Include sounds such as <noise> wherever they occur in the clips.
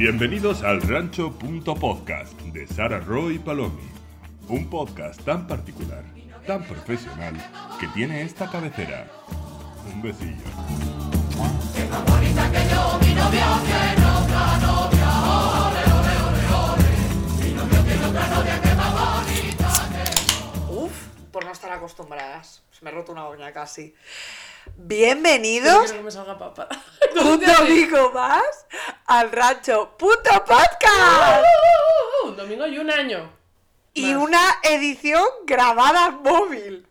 Bienvenidos al Rancho.podcast de Sara Roy Palomi. Un podcast tan particular, tan profesional, que tiene esta cabecera. Un besillo. Uf, por no estar acostumbradas. Me ha roto una uña casi. Bienvenidos quiero que me salga papa. <laughs> un domingo más al rancho punto podcast Un domingo y un año. y una edición grabada en móvil.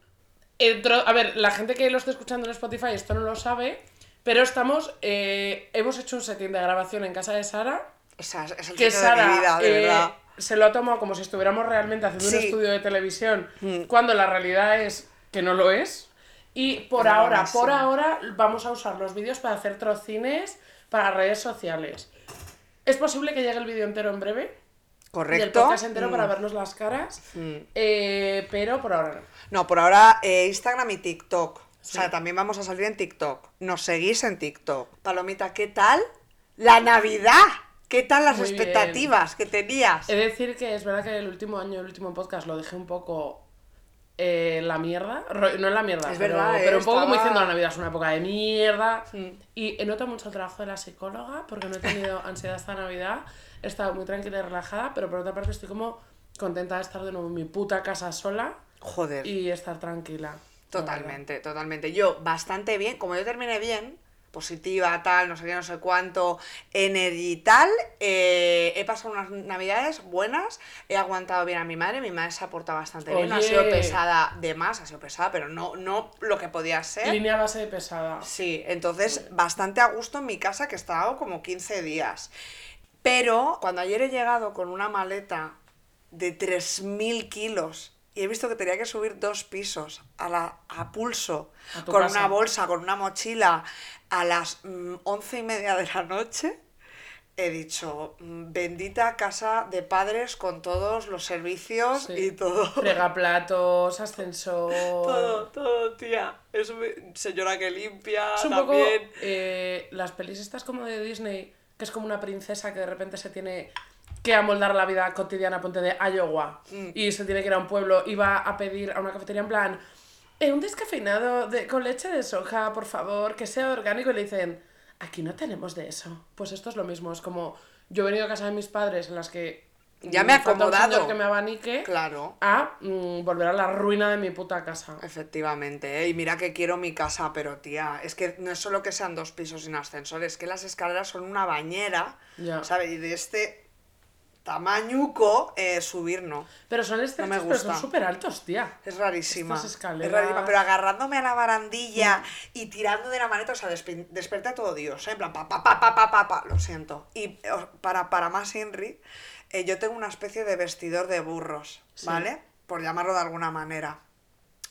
Entro- a ver, la gente que lo esté escuchando en Spotify esto no lo sabe, pero estamos, eh, hemos hecho un setting de grabación en casa de Sara, es el que sueño de Sara mi vida, de eh, verdad. se lo ha tomado como si estuviéramos realmente haciendo un estudio de televisión, Mm. cuando la realidad es que no lo es. Y por ahora, buenísimo. por ahora, vamos a usar los vídeos para hacer trocines para redes sociales. Es posible que llegue el vídeo entero en breve. Y el Correcto. podcast entero Mm. para vernos las caras. Mm. eh, pero por ahora no. No, por ahora eh, Instagram y TikTok. Sí. O sea, también vamos a salir en TikTok. Nos seguís en TikTok. Palomita, ¿qué tal la Navidad? ¿Qué tal las Muy bien. expectativas que tenías? De decir que es verdad que el último año, el último podcast, lo dejé un poco eh, la mierda. No en la mierda, Es pero, verdad, pero un poco como estaba- diciendo la Navidad es una época de mierda. Mm. Y he notado mucho el trabajo de la psicóloga porque no he tenido <laughs> ansiedad esta Navidad. He estado muy tranquila y relajada, pero por otra parte estoy como contenta de estar de nuevo en mi puta casa sola Joder. y estar tranquila. Totalmente, totalmente. Yo bastante bien, como yo terminé bien, positiva, tal, no sé qué, no sé cuánto, energy tal, eh, he pasado unas navidades buenas, he aguantado bien a mi madre, mi madre se ha portado bastante bien, no ha sido pesada de más, ha sido pesada, pero no, no lo que podía ser. Línea base de pesada. Sí, entonces bastante a gusto en mi casa que he estado como 15 días. Pero cuando ayer he llegado con una maleta de 3.000 kilos y he visto que tenía que subir dos pisos a, la, a pulso, A con casa. una bolsa, con una mochila, a las mm, once y media de la noche, he dicho, mm, bendita casa de padres con todos los servicios Sí. y todo. Fregaplatos, <laughs> ascensor. Todo, todo, tía. Es señora que limpia Es un también. poco eh, las pelis estas como de Disney, que es como una princesa que de repente se tiene que amoldar la vida cotidiana, ponte de Iowa, Mm. y se tiene que ir a un pueblo y va a pedir a una cafetería en plan, "Eh, un descafeinado de, con leche de soja, por favor, que sea orgánico, y le dicen, aquí no tenemos de eso. Pues esto es lo mismo, es como, yo he venido a casa de mis padres en las que... Ya me he acomodado. que me abanique Claro. a mm, volver a la ruina de mi puta casa. Efectivamente, ¿eh? y mira que quiero mi casa, pero tía, es que no es solo que sean dos pisos sin ascensor, es que las escaleras son una bañera, Ya. ¿sabes? Y de este tamañuco, eh, subir no. Pero son estrechos, me pero son súper altos, tía. Es rarísima. Estas Es rarísima, pero agarrándome a la barandilla y tirando de la maneta, o sea, despe- desperté a todo Dios, ¿eh? en plan, pa, pa, pa, pa, pa, pa, pa, lo siento. Y para, para más Inri, eh, yo tengo una especie de vestidor de burros, Sí. ¿vale? Por llamarlo de alguna manera.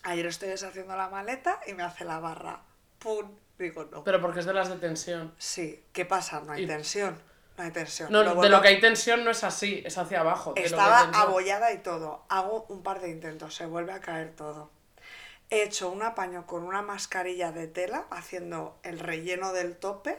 Ayer estoy deshaciendo la maleta y me hace la barra. ¡Pum! Digo, no. Pero porque es de las de tensión. Sí, ¿qué pasa? No hay Y- tensión. No hay tensión. No, Lo de lo a- que hay tensión no es así, es hacia abajo. de lo Estaba abollada y todo. Hago un par de intentos, se vuelve a caer todo. He hecho un apaño con una mascarilla de tela, haciendo el relleno del tope.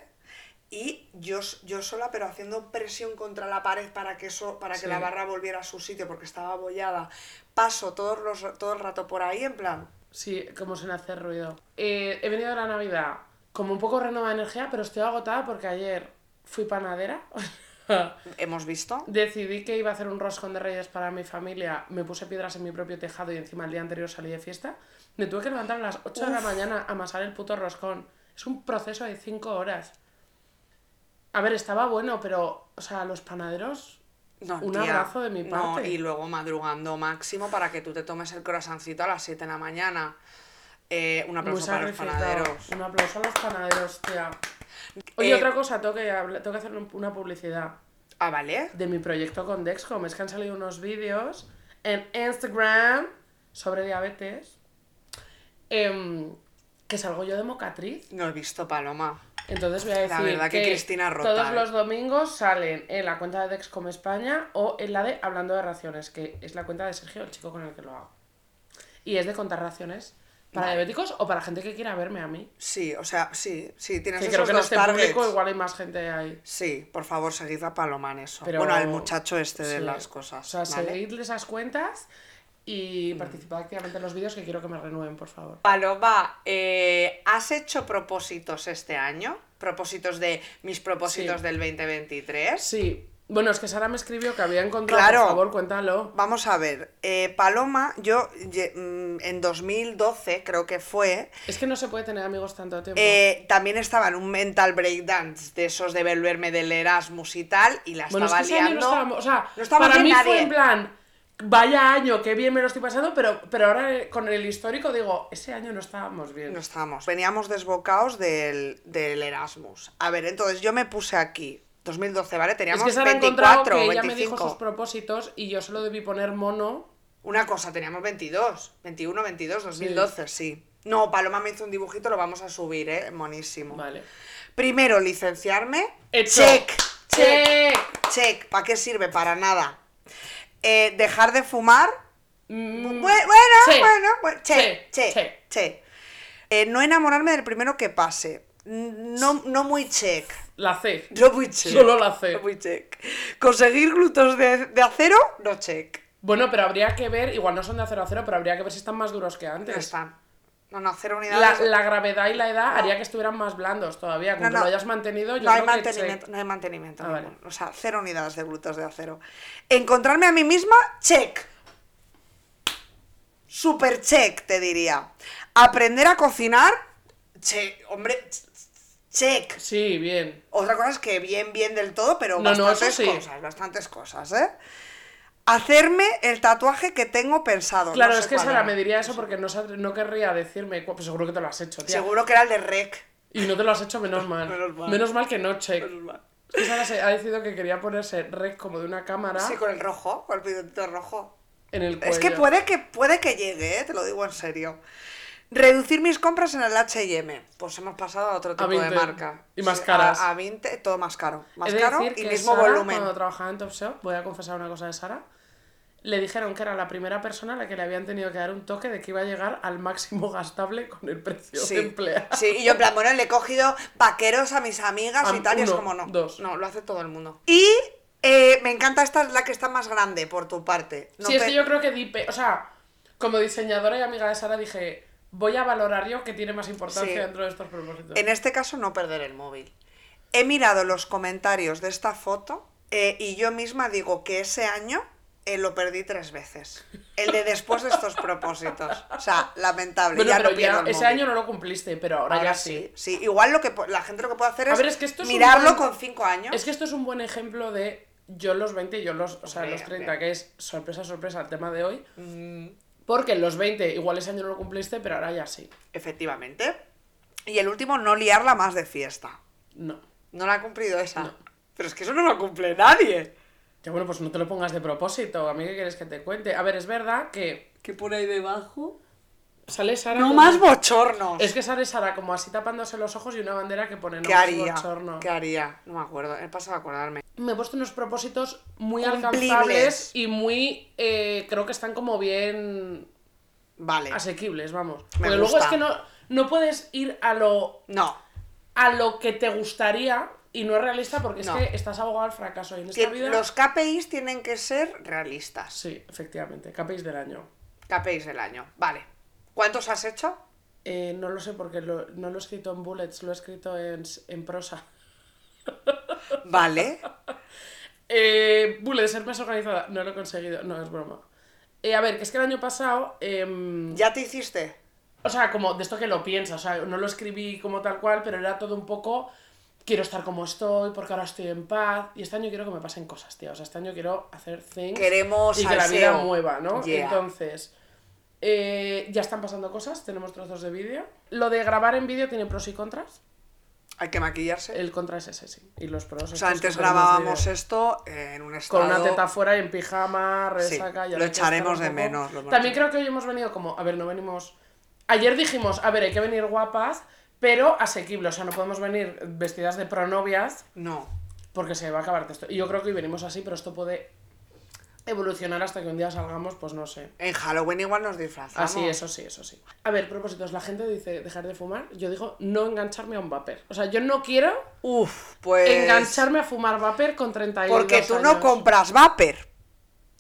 Y yo, yo sola, pero haciendo presión contra la pared para que eso, para que Sí. la barra volviera a su sitio porque estaba abollada. Paso todos los, todo el rato por ahí, en plan. Sí, como sin hacer ruido. Eh, he venido de la Navidad como un poco renovada de energía, pero estoy agotada porque ayer fui panadera. <laughs> Hemos visto. Decidí que iba a hacer un roscón de reyes para mi familia. Me puse piedras en mi propio tejado y encima el día anterior salí de fiesta. Me tuve que levantar a las 8 de la Uf. mañana a amasar el puto roscón. Es un proceso de 5 horas. A ver, estaba bueno, pero, o sea, los panaderos No, Un tía, abrazo de mi No, parte. y luego madrugando máximo para que tú te tomes el croissancito a las 7 de la mañana. Eh, un Muy aplauso para los panaderos. Un aplauso a los panaderos, tía. Oye, Eh, otra cosa, tengo que, tengo que hacer un- una publicidad Ah, vale. de mi proyecto con Dexcom. Es que han salido unos vídeos en Instagram sobre diabetes. em, que salgo yo de mocatriz. No he visto Paloma. Entonces voy a decir La verdad que Cristina rota, todos ¿eh? los domingos salen en la cuenta de Dexcom España o en la de Hablando de Raciones, que es la cuenta de Sergio, el chico con el que lo hago. Y es de contar raciones ¿Para diabéticos o para gente que quiera verme a mí? Sí, o sea, sí, sí, tienes Que esos creo que en dos este targets. público igual hay más gente ahí. Sí, por favor, seguid a Paloma en eso. Pero- Bueno, al muchacho este de las cosas. O sea, ¿vale? seguidle esas cuentas y participad activamente en los vídeos que quiero que me renueven, por favor. Paloma, eh, ¿has hecho propósitos este año? ¿Propósitos de mis propósitos Sí. del 2023? Sí. Bueno, es que Sara me escribió que había encontrado, Claro. por favor, cuéntalo. Vamos a ver, eh, Paloma, yo mm, en 2012 creo que fue, Es que no se puede tener amigos tanto tiempo. eh, también estaba en un mental breakdance de esos de volverme del Erasmus y tal, y la bueno, es estaba que ese año liando. no estábamos, o sea, no estaba para mí nadie. fue en plan, vaya año, qué bien me lo estoy pasando, pero, pero ahora eh, con el histórico digo, ese año no estábamos bien. No estábamos. Veníamos desbocados del, del Erasmus. A ver, entonces yo me puse aquí. 2012, ¿vale? es Teníamos que Sara ha encontrado 24, que ella me dijo 25. sus propósitos y yo solo debí poner mono. Una cosa, teníamos 22. 21, 22, 2012, sí. No, Paloma me hizo un dibujito, lo vamos a subir, ¿eh? Monísimo. Vale. Primero, licenciarme. Hecho. Check. Check. Check. Check. ¿Para qué sirve? Para nada. Eh, dejar de fumar. Mm, Bu- bueno, sí. bueno, bueno. Check. Sí, Check. check. Eh, no enamorarme del primero que pase. No, no muy check. La C. No muy check. Solo la C. No muy check. Conseguir glúteos de, de acero, no check. Bueno, pero habría que ver, igual no son de acero a cero, pero habría que ver si están más duros que No antes. están. No, no, cero La, unidades. la gravedad y la edad haría que estuvieran más blandos todavía. Como No, no. lo hayas mantenido, yo no hay creo que mantenimiento, no hay mantenimiento. Ah, vale. O sea, cero unidades de glúteos de acero. Encontrarme a mí misma, check. Super check, te diría. Aprender a cocinar, check. Hombre, check. Sí, bien. Otra cosa es que bien, bien del todo, pero No, bastantes sí. cosas, bastantes cosas, ¿eh? Hacerme el tatuaje que tengo pensado. Claro, no sé es que Sara me diría eso porque no, no querría decirme. Pues seguro que te lo has hecho, tía. Seguro que era el de rec. Y no te lo has hecho, menos mal. <laughs> Menos mal. que no, check. Es que Sara se ha decidido que quería ponerse rec como de una cámara Sí, con el rojo, con el pidotito rojo. en el cuello. Es que puede que puede que llegue, ¿eh? te lo digo en serio. Reducir mis compras en el H&M. Pues hemos pasado a otro tipo de 20. marca. Y más caras. A, a 20, todo más caro. Más de caro y mismo Sara, volumen. Cuando trabajaba en Top Shop, voy a confesar una cosa de Sara. Le dijeron que era la primera persona a la que le habían tenido que dar un toque de que iba a llegar al máximo <laughs> gastable con el precio Sí, de empleado. sí, y yo en plan, bueno, le he cogido vaqueros a mis amigas y tal, y es como no. dos. No, lo hace todo el mundo. Y eh, me encanta, esta es la que está más grande por tu parte. No sí, es que yo creo que di pe- o sea, como diseñadora y amiga de Sara dije, voy a valorar yo que tiene más importancia Sí. dentro de estos propósitos. En este caso, no perder el móvil. He mirado los comentarios de esta foto eh, y yo misma digo que ese año eh, lo perdí tres veces. El de después de estos propósitos. O sea, lamentable. Bueno, ya pero no ya ese móvil. año no lo cumpliste, pero ahora, Ahora ya sí. sí. Sí, igual lo que la gente lo que puede hacer es, ver, es que esto es mirarlo buen- con cinco años. Es que esto es un buen ejemplo de yo los 20 y yo los, o sea, Hombre, los 30, hombre. que es sorpresa, sorpresa el tema de hoy. Mm, Porque en los 20 igual ese año no lo cumpliste, pero ahora ya sí. efectivamente. Y el último, no liarla más de fiesta. No. No la ha cumplido esa. No. Pero es que eso no lo cumple nadie. Ya bueno, pues no te lo pongas de propósito. A mí qué quieres que te cuente. A ver, es verdad que ¿Qué pone ahí debajo? Sale Sara. No como- más bochornos. Es que sale Sara como así tapándose los ojos y una bandera que pone no ¿Qué más haría? bochorno. ¿Qué haría? No me acuerdo. He pasado a acordarme. Me he puesto unos propósitos muy Cumplibles. alcanzables y muy. eh, creo que están como bien Vale. asequibles, vamos. Me Porque luego gusta. es que no, no puedes ir a lo, No. a lo que te gustaría y no es realista porque No. es que estás abogado al fracaso. Y en esta vida. Los KPIs tienen que ser realistas. Sí, efectivamente. KPIs del año. KPIs del año. Vale. ¿Cuántos has hecho? Eh, no lo sé porque lo- no lo he escrito en bullets, lo he escrito en, en prosa. <laughs> Vale. Eh, bullets, ser más organizada. No lo he conseguido, no es broma. Eh, a ver, que es que el año pasado. em, ¿Ya te hiciste? O sea, como de esto que lo piensas, o sea, no lo escribí como tal cual, pero era todo un poco. Quiero estar como estoy, porque ahora estoy en paz. Y este año quiero que me pasen cosas, tío. O sea, este año quiero hacer things. Queremos Y que la vida mueva, ¿no? Yeah. Entonces. Eh, ya están pasando cosas, tenemos trozos de vídeo. Lo de grabar en vídeo tiene pros y contras. Hay que maquillarse. El contra es ese, sí. Y los pros. O sea, antes grabábamos esto en un estado... Con una teta fuera y en pijama, Sí, resaca, lo echaremos de menos, lo También creo que hoy hemos venido como, a ver, no venimos. Ayer dijimos, a ver, hay que venir guapas, pero asequible. O sea, no podemos venir vestidas de pronovias No. porque se va a acabar esto. Y yo creo que hoy venimos así, pero esto puede evolucionar hasta que un día salgamos, pues no sé. En Halloween igual nos disfrazamos. Así, eso sí, eso sí. A ver, propósitos, la gente dice dejar de fumar, yo digo no engancharme a un vapor. O sea, yo no quiero Uf, pues... engancharme a fumar vapor con 32 Porque tú no compras vapor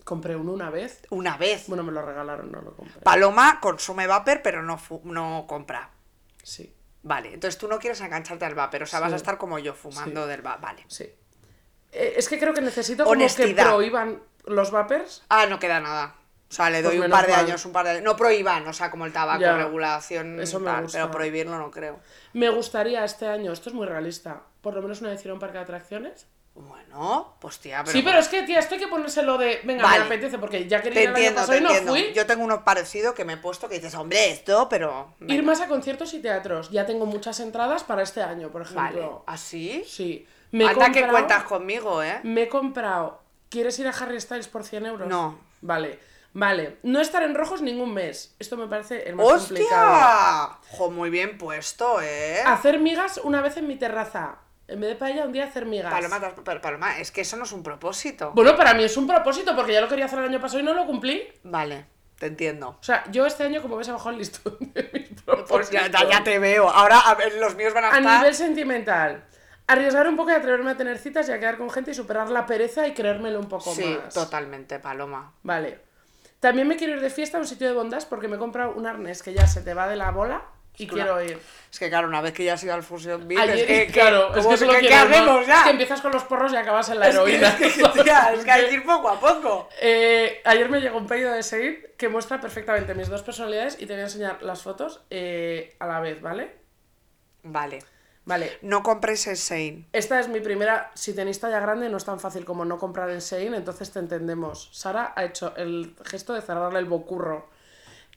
Compré uno una vez. una vez. Bueno, me lo regalaron, no lo compré. Paloma consume vapor, pero no, no compra. Sí, Vale, entonces tú no quieres engancharte al vapor, o sea, vas a estar como yo, fumando Sí. del vapor. Vale. sí. Eh, es que creo que necesito como que Honestidad. prohíban los vapers. Ah, no queda nada. O sea, le Pues doy un par de mal. años, un par de No prohíban, o sea, como el tabaco, Ya. regulación, Eso me tal, gusta. pero prohibirlo no creo. Me gustaría este año, esto es muy realista, por lo menos una vez ir a un parque de atracciones. Bueno, pues tía, pero... sí, pero es que, tía, esto hay que ponérselo de. Venga, Vale. me apetece, porque ya quería Te ir entiendo, pasado te y no entiendo. fui. Yo tengo uno parecido que me he puesto que dices, hombre, esto, pero... Ir más a conciertos y teatros. Ya tengo muchas entradas para este año, por Vale, ejemplo. ¿así? Sí. Me he Anda que cuentas conmigo, ¿eh? Me he comprado. ¿Quieres ir a Harry Styles por 100 euros? No. Vale. Vale. No estar en rojos ningún mes. Esto me parece el más complicado. ¡Hostia! Jo, muy bien puesto, ¿eh? Hacer migas una vez en mi terraza. En vez de paella, un día hacer migas. Paloma, pero, Paloma, es que eso no es un propósito. Bueno, para mí es un propósito, porque ya lo quería hacer el año pasado y no lo cumplí. Vale, te entiendo. O sea, yo este año, como ves, he bajado el listón de mis Pues propósitos. ya, ya- ya te veo. Ahora, a ver, los míos van a A estar... nivel sentimental. Arriesgar un poco y atreverme a tener citas y a quedar con gente y superar la pereza y creérmelo un poco Sí, más. totalmente, Paloma. Vale. También me quiero ir de fiesta a un sitio de bondas porque me he comprado un arnés que ya se te va de la bola y que quiero una- ir. Es que claro, una vez que ya has ido al Fusion Beat, es que, que- claro, es ¿cómo que se- eso lo ¿qué, quiero, qué ¿no? hacemos ya? Es que empiezas con los porros y acabas en la Es que- heroína. es que, <laughs> tía, es que hay que ir poco a poco. Eh, ayer me llegó un pedido de Sein que muestra perfectamente mis dos personalidades y te voy a enseñar las fotos eh, a la vez, ¿vale? Vale. Vale. No compréis el Sein. Esta es mi primera. Si tenéis talla grande, no es tan fácil como no comprar en Sein, entonces te entendemos. Sara ha hecho el gesto de cerrarle el bocurro.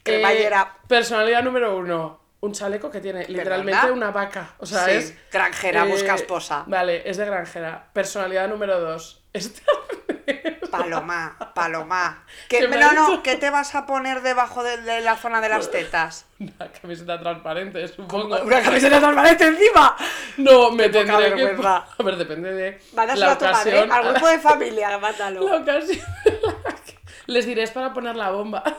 Cremallera. personalidad número uno. Un chaleco que tiene literalmente ¿Perdona? una vaca. O sea, Sí, es. granjera, eh, busca esposa. Vale, es de granjera. Personalidad número dos. Paloma, paloma. ¿Qué, me no, no, ¿qué te vas a poner debajo de, de la zona de las tetas? Una camiseta transparente, supongo. Una camiseta transparente encima. No, me Qué poca tendré que. vergüenza. <laughs> A ver, depende de. Mándaselo la a tu madre, ocasión. al grupo de familia, mándalo. <laughs> La ocasión. en la que- Les diré es para poner la bomba. <laughs>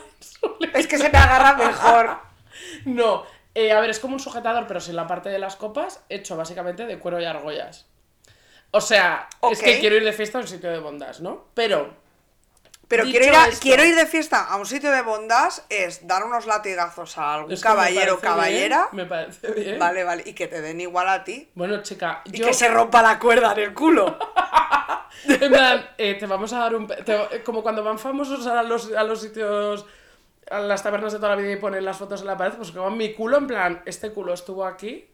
Es que se me agarra mejor. No, eh, a ver, es como un sujetador, pero sin la parte de las copas, hecho básicamente de cuero y argollas. O sea, es que quiero ir de fiesta a un sitio de bondas, ¿no? Pero, Pero quiero ir, a- esto- quiero ir de fiesta a un sitio de bondas, es dar unos latigazos a algún caballero o caballera. bien, me parece bien. Vale, vale, y que te den igual a ti. Bueno, chica, Y yo. que se rompa la cuerda en el culo. <laughs> En plan, eh, te vamos a dar un. te- como cuando van famosos a los, a los sitios. A las tabernas de toda la vida y ponen las fotos en la pared, pues que van mi culo, en plan, este culo estuvo aquí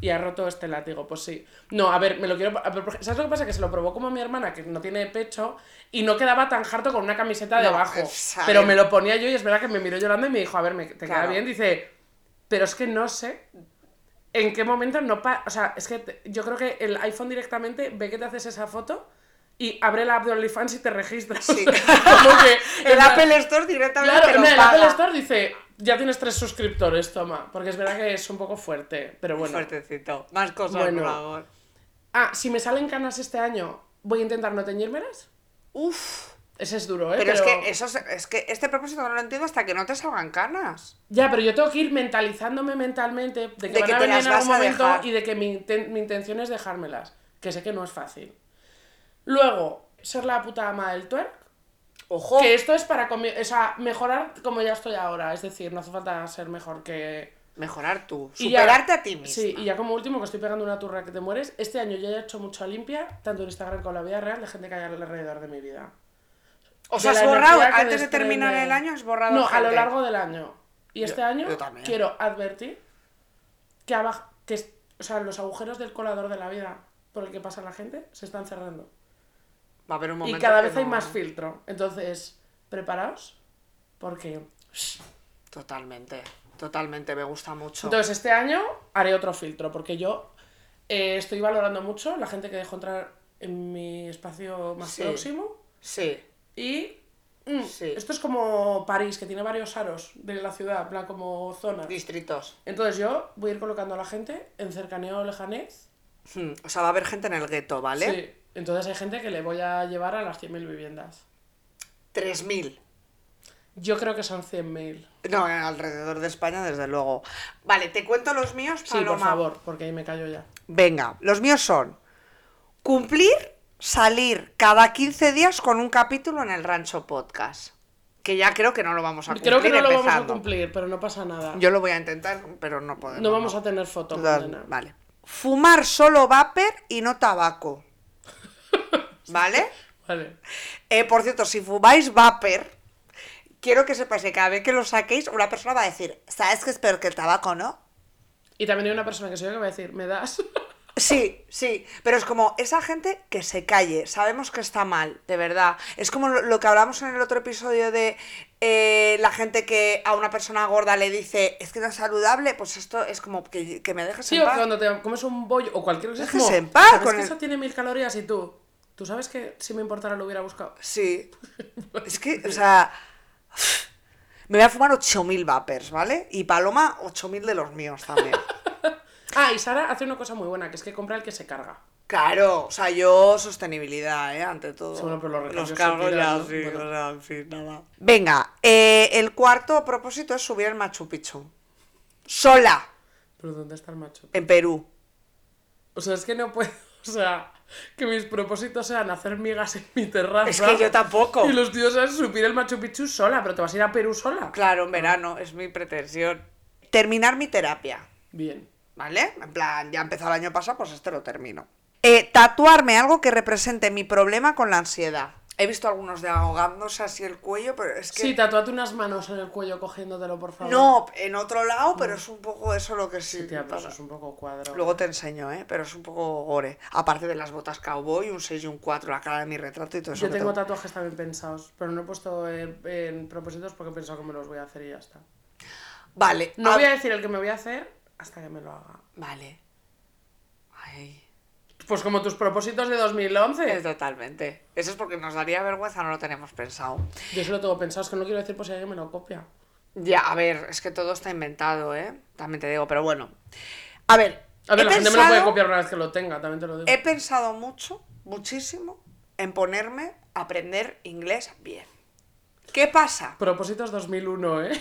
y ha roto este látigo. Pues sí. No, a ver, me lo quiero. a ver, porque- ¿Sabes lo que pasa? Que se lo probó como mi hermana, que no tiene pecho, y no quedaba tan harto con una camiseta No, debajo. es- a Pero me lo ponía yo y es verdad que me miró llorando y me dijo, a ver, me, ¿te queda bien? Dice, pero es que no sé. ¿En qué momento no pa O sea, es que te- yo creo que el iPhone directamente ve que te haces esa foto y abre la app de OnlyFans y te registras. Sí. <laughs> Como que, <laughs> El Apple Store directamente Claro, te lo no, el paga. Apple Store dice, ya tienes tres suscriptores, toma. Porque es verdad que es un poco fuerte, pero bueno. Fuertecito. Más cosas, Bueno. por favor. Ah, si me salen canas este año, voy a intentar no teñírmelas. Uf. Ese es duro, ¿eh? Pero, es que eso es, es que este propósito no lo entiendo hasta que no te salgan canas. Ya, pero yo tengo que ir mentalizándome mentalmente de que De van que a venir en algún momento dejar. y de que mi, inten- mi intención es dejármelas. Que sé que no es fácil. Luego, ser la puta ama del twerk. Ojo. Que esto es para o sea, mejorar como ya estoy ahora. Es decir, no hace falta ser mejor que. Mejorar tú. Ya- Superarte a ti mismo. Sí, y ya como último, que estoy pegando una turra que te mueres. Este año ya he hecho mucha limpia, tanto en Instagram como en la vida real, de gente que hay alrededor de mi vida. O sea, has borrado, antes de terminar el año, has borrado No, a lo largo del año. Y este año yo quiero advertir que, abajo, que o sea, los agujeros del colador de la vida por el que pasa la gente se están cerrando. Va a haber un Y momento cada que vez hay más filtro. Entonces, preparaos. Porque. Totalmente. Totalmente, me gusta mucho. Entonces, este año haré otro filtro. Porque yo eh, estoy valorando mucho la gente que dejo entrar en mi espacio más Sí. próximo. Sí. Y. mm, Sí. Esto es como París, que tiene varios aros de la ciudad, plan como zonas. Distritos. Entonces yo voy a ir colocando a la gente en cercanía o lejanez. Hmm, O sea, va a haber gente en el gueto, ¿vale? Sí. Entonces hay gente que le voy a llevar a las 100.000 viviendas. 3.000. Yo creo que son 100.000. No, alrededor de España, desde luego. Vale, te cuento los míos, Sí, por Paloma. favor, porque ahí me callo ya. Venga, los míos son cumplir, salir cada 15 días con un capítulo en el Rancho Podcast. Que ya creo que no lo vamos a cumplir. Creo que no lo vamos a cumplir, pero no pasa nada. Yo lo voy a intentar, pero no podemos. no vamos a tener foto, No, Magdalena. Vale. Fumar solo vapor y no tabaco. ¿Vale? Vale. Eh, por cierto, si fumáis vapor, quiero que sepáis que cada vez que lo saquéis, una persona va a decir, ¿sabes que es peor que el tabaco, no? Y también hay una persona que soy yo que va a decir, ¿me das? <laughs> Sí, sí, pero es como esa gente que se calle, sabemos que está mal, de verdad. Es como lo, lo que hablamos en el otro episodio de eh, la gente que a una persona gorda le dice, es que no es saludable, pues esto es como que, que me dejes Sí, en paz. que cuando te comes un bollo o cualquier cosa, es Déjese como, en paz ¿sabes con que el- eso tiene mil calorías y tú? ¿Tú sabes que si me importara lo hubiera buscado? Sí. Es que, o sea, me voy a fumar 8.000 vapers, ¿vale? Y Paloma, 8.000 de los míos también. <laughs> Ah, y Sara hace una cosa muy buena, que es que compra el que se carga. Claro, o sea, yo sostenibilidad, ¿eh? Ante todo. Sí, bueno, pero los se tiran, ya, ¿no? sí, Bueno. o sea, en fin, nada. Venga, eh, el cuarto propósito es subir el Machu Picchu. Sola, Pero ¿dónde está el macho? en Perú. O sea, es que no puedo. <laughs> O sea, que mis propósitos sean hacer migas en mi terraza. Es que yo tampoco. Y los tíos es subir el Machu Picchu sola, pero te vas a ir a Perú sola. Claro, en verano, es mi pretensión. Terminar mi terapia. Bien. ¿Vale? En plan, ya empezó el año pasado, pues este lo termino. Eh, tatuarme algo que represente mi problema con la ansiedad. He visto algunos de ahogándose así el cuello, pero es que... Sí, tatúate unas manos en el cuello cogiéndotelo, por favor. no, en otro lado, pero es un poco eso lo que sí. Sí, tía, pues pasa. es un poco cuadro. Luego te enseño, ¿eh? Pero es un poco gore. Aparte de las botas cowboy, un 6 y un 4, la cara de mi retrato y todo eso. Yo tengo tengo. tatuajes también pensados, pero no he puesto en, en propósitos porque he pensado que me los voy a hacer y ya está. Vale. No a- voy a decir el que me voy a hacer hasta que me lo haga. Vale. Ay. Pues como tus propósitos de 2011. Eh, Totalmente. Eso es porque nos daría vergüenza, no lo tenemos pensado. Yo se lo tengo pensado, es que no quiero decir por si alguien me lo copia. Ya, a ver, es que todo está inventado, ¿eh? También te digo, pero bueno. A ver. A ver, la gente me lo puede pensado- copiar una vez que lo tenga, también te lo digo. He pensado mucho, muchísimo, en ponerme a aprender inglés bien. ¿Qué pasa? Propósitos 2001, ¿eh?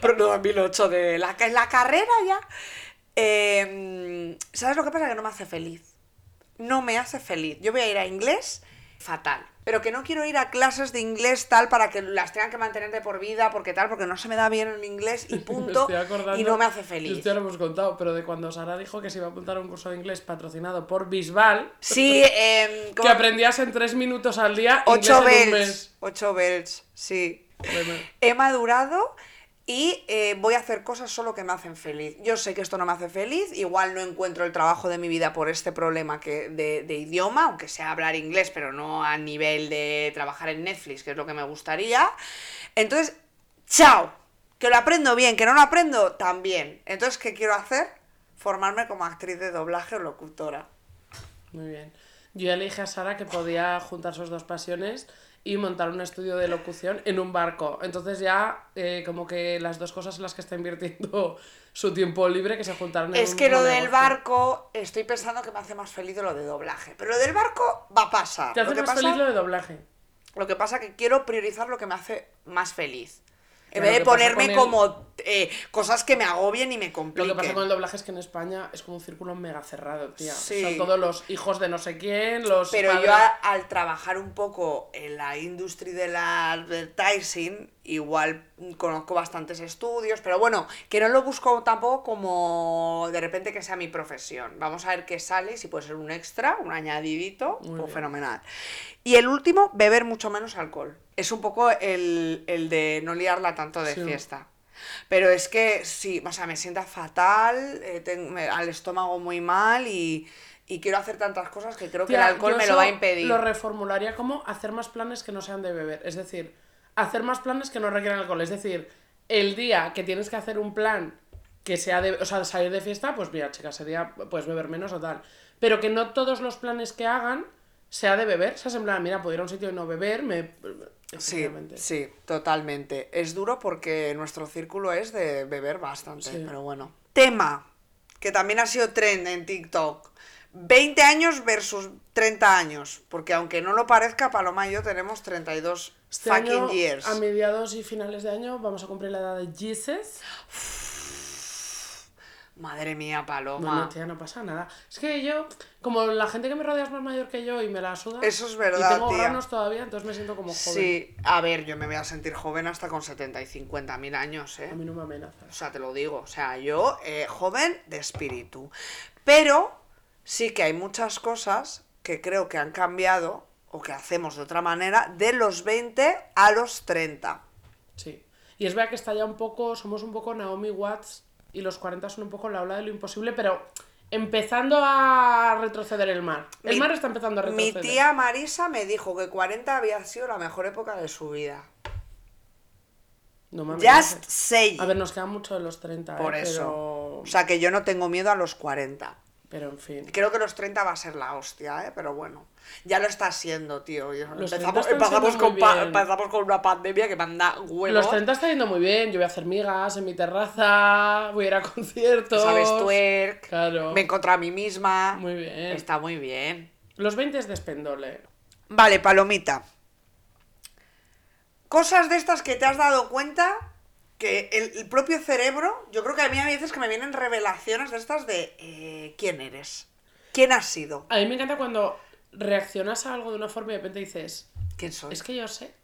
Pero <laughs> no, 2008 de la, la carrera ya. Eh, ¿Sabes lo que pasa? Que no me hace feliz. No me hace feliz. Yo voy a ir a inglés fatal. Pero que no quiero ir a clases de inglés tal para que las tengan que mantener de por vida, porque tal, porque no se me da bien el inglés y <laughs> punto. y no me hace feliz. Esto ya lo hemos contado, pero de cuando Sara dijo que se iba a apuntar a un curso de inglés patrocinado por Bisbal, Sí, <laughs> em, que aprendías en tres minutos al día Ocho bells. Ocho bells, sí. Bueno, He madurado y eh, voy a hacer cosas solo que me hacen feliz. Yo sé que esto no me hace feliz, igual no encuentro el trabajo de mi vida por este problema que, de, de idioma, aunque sea hablar inglés, pero no a nivel de trabajar en Netflix, que es lo que me gustaría. Entonces, chao, que lo aprendo bien, que no lo aprendo también. Entonces, ¿qué quiero hacer? Formarme como actriz de doblaje o locutora. muy bien. Yo ya le dije a Sara que podía juntar sus dos pasiones y montar un estudio de locución en un barco. Entonces ya eh, como que las dos cosas en las que está invirtiendo <laughs> su tiempo libre que se juntaron en Es un que lo del negocio. barco, estoy pensando que me hace más feliz de lo de doblaje. Pero lo del barco va a pasar. Te hace lo, que más pasa, feliz lo de doblaje. lo que pasa que quiero priorizar lo que me hace más feliz. En vez de lo ponerme como eh, cosas que me agobien y me Lo compliquen. que pasa con el doblaje es que en España es como un círculo mega cerrado, tía. Sí. Son todos los hijos de no sé quién, los Pero padres- yo a- al trabajar un poco en la industria del advertising, igual conozco bastantes estudios, pero bueno, que no lo busco tampoco como de repente que sea mi profesión. Vamos a ver qué sale, si puede ser un extra, un añadidito, Muy pues fenomenal. Y el último, beber mucho menos alcohol. Es un poco el, el de no liarla tanto de Sí. fiesta. Pero es que sí, o sea, me sienta fatal, eh, ten- me- al estómago muy mal y, y quiero hacer tantas cosas que creo que el alcohol me lo va a impedir. Lo reformularía como hacer más planes que no sean de beber. Es decir, hacer más planes que no requieran alcohol. Es decir, el día que tienes que hacer un plan que sea de. O sea, salir de fiesta, pues mira, chicas, ese día puedes beber menos o tal. Pero que no todos los planes que hagan sea de beber. Sea, en plan, mira, puedo ir a un sitio y no beber, me. Sí, sí, totalmente. Es duro porque nuestro círculo es de beber bastante, Sí. pero bueno. Tema. que también ha sido trend en TikTok. 20 años versus 30 años, porque aunque no lo parezca, Paloma y yo tenemos 32 Este fucking año, years. a mediados y finales de año, vamos a cumplir la edad de Jesus. Madre mía, Paloma. Bueno, tía, no pasa nada. Es que yo, como la gente que me rodea es más mayor que yo y me la suda. Eso es verdad, Y tengo tía. granos todavía, entonces me siento como joven. Sí, a ver, yo me voy a sentir joven hasta con 70 y 50 mil años, ¿eh? A mí no me O amenazas. sea, te lo digo. O sea, yo, eh, joven de espíritu. Pero sí que hay muchas cosas que creo que han cambiado o que hacemos de otra manera de los 20 a los 30. Sí. Y es verdad que está ya un poco, somos un poco Naomi Watts y los 40 son un poco la ola de lo imposible, pero empezando a retroceder el mar. El Mi- mar está empezando a Mi retroceder. tía Marisa me dijo que 40 había sido la mejor época de su vida. No me Just say. A ver, nos quedan mucho de los 30, por eh, eso. Pero... O sea, que yo no tengo miedo a los 40. Pero en fin. Creo que los 30 va a ser la hostia, ¿eh? Pero bueno, ya lo está siendo, tío. Yo- Los 30 Empezamos, empezamos con pa- empezamos con una pandemia que manda huevos. Los 30 está yendo muy bien, yo voy a hacer migas en mi terraza, voy a ir a conciertos. ¿Sabes? Twerk. Claro. Me encontré a mí misma. Muy bien. Está muy bien. Los 20 es despendole. Vale, Palomita. Cosas de estas que te has dado cuenta que el, el propio cerebro, yo creo que a mí a veces que me vienen revelaciones de estas de eh, quién eres, quién has sido, A mí me encanta cuando reaccionas a algo de una forma y de repente dices, quién soy. es que yo sé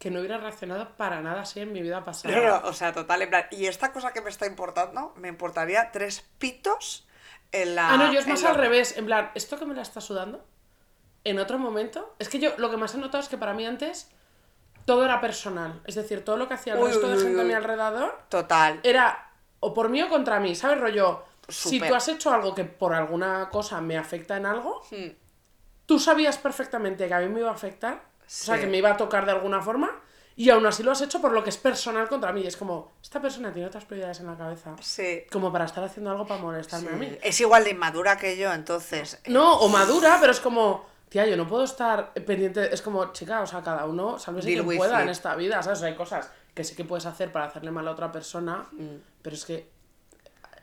que no hubiera reaccionado para nada así en mi vida pasada. No, no, o sea, total, en plan, y esta cosa que me está importando, me importaría tres pitos en la... Ah, no, yo es más la- al revés. En plan, esto que me la está sudando, en otro momento. Es que yo lo que más he notado es que para mí antes todo era personal. Es decir, todo lo que hacía el Uy, resto uy, de uy, gente a mi alrededor Total. era o por mí o contra mí. ¿Sabes, rollo? Si tú has hecho algo que por alguna cosa me afecta en algo, Hmm. tú sabías perfectamente que a mí me iba a afectar, o sea, que me iba a tocar de alguna forma, y aún así lo has hecho por lo que es personal contra mí. Es como, esta persona tiene otras prioridades en la cabeza. Sí. Como para estar haciendo algo para molestarme a mí. Es igual de inmadura que yo, entonces... eh, No, o madura, pero es como, tía, yo no puedo estar pendiente. Es como, chica, o sea, cada uno, sálvese Deal quien pueda it. en esta vida, ¿sabes? O sea, hay cosas que sí que puedes hacer para hacerle mal a otra persona, Mm. pero es que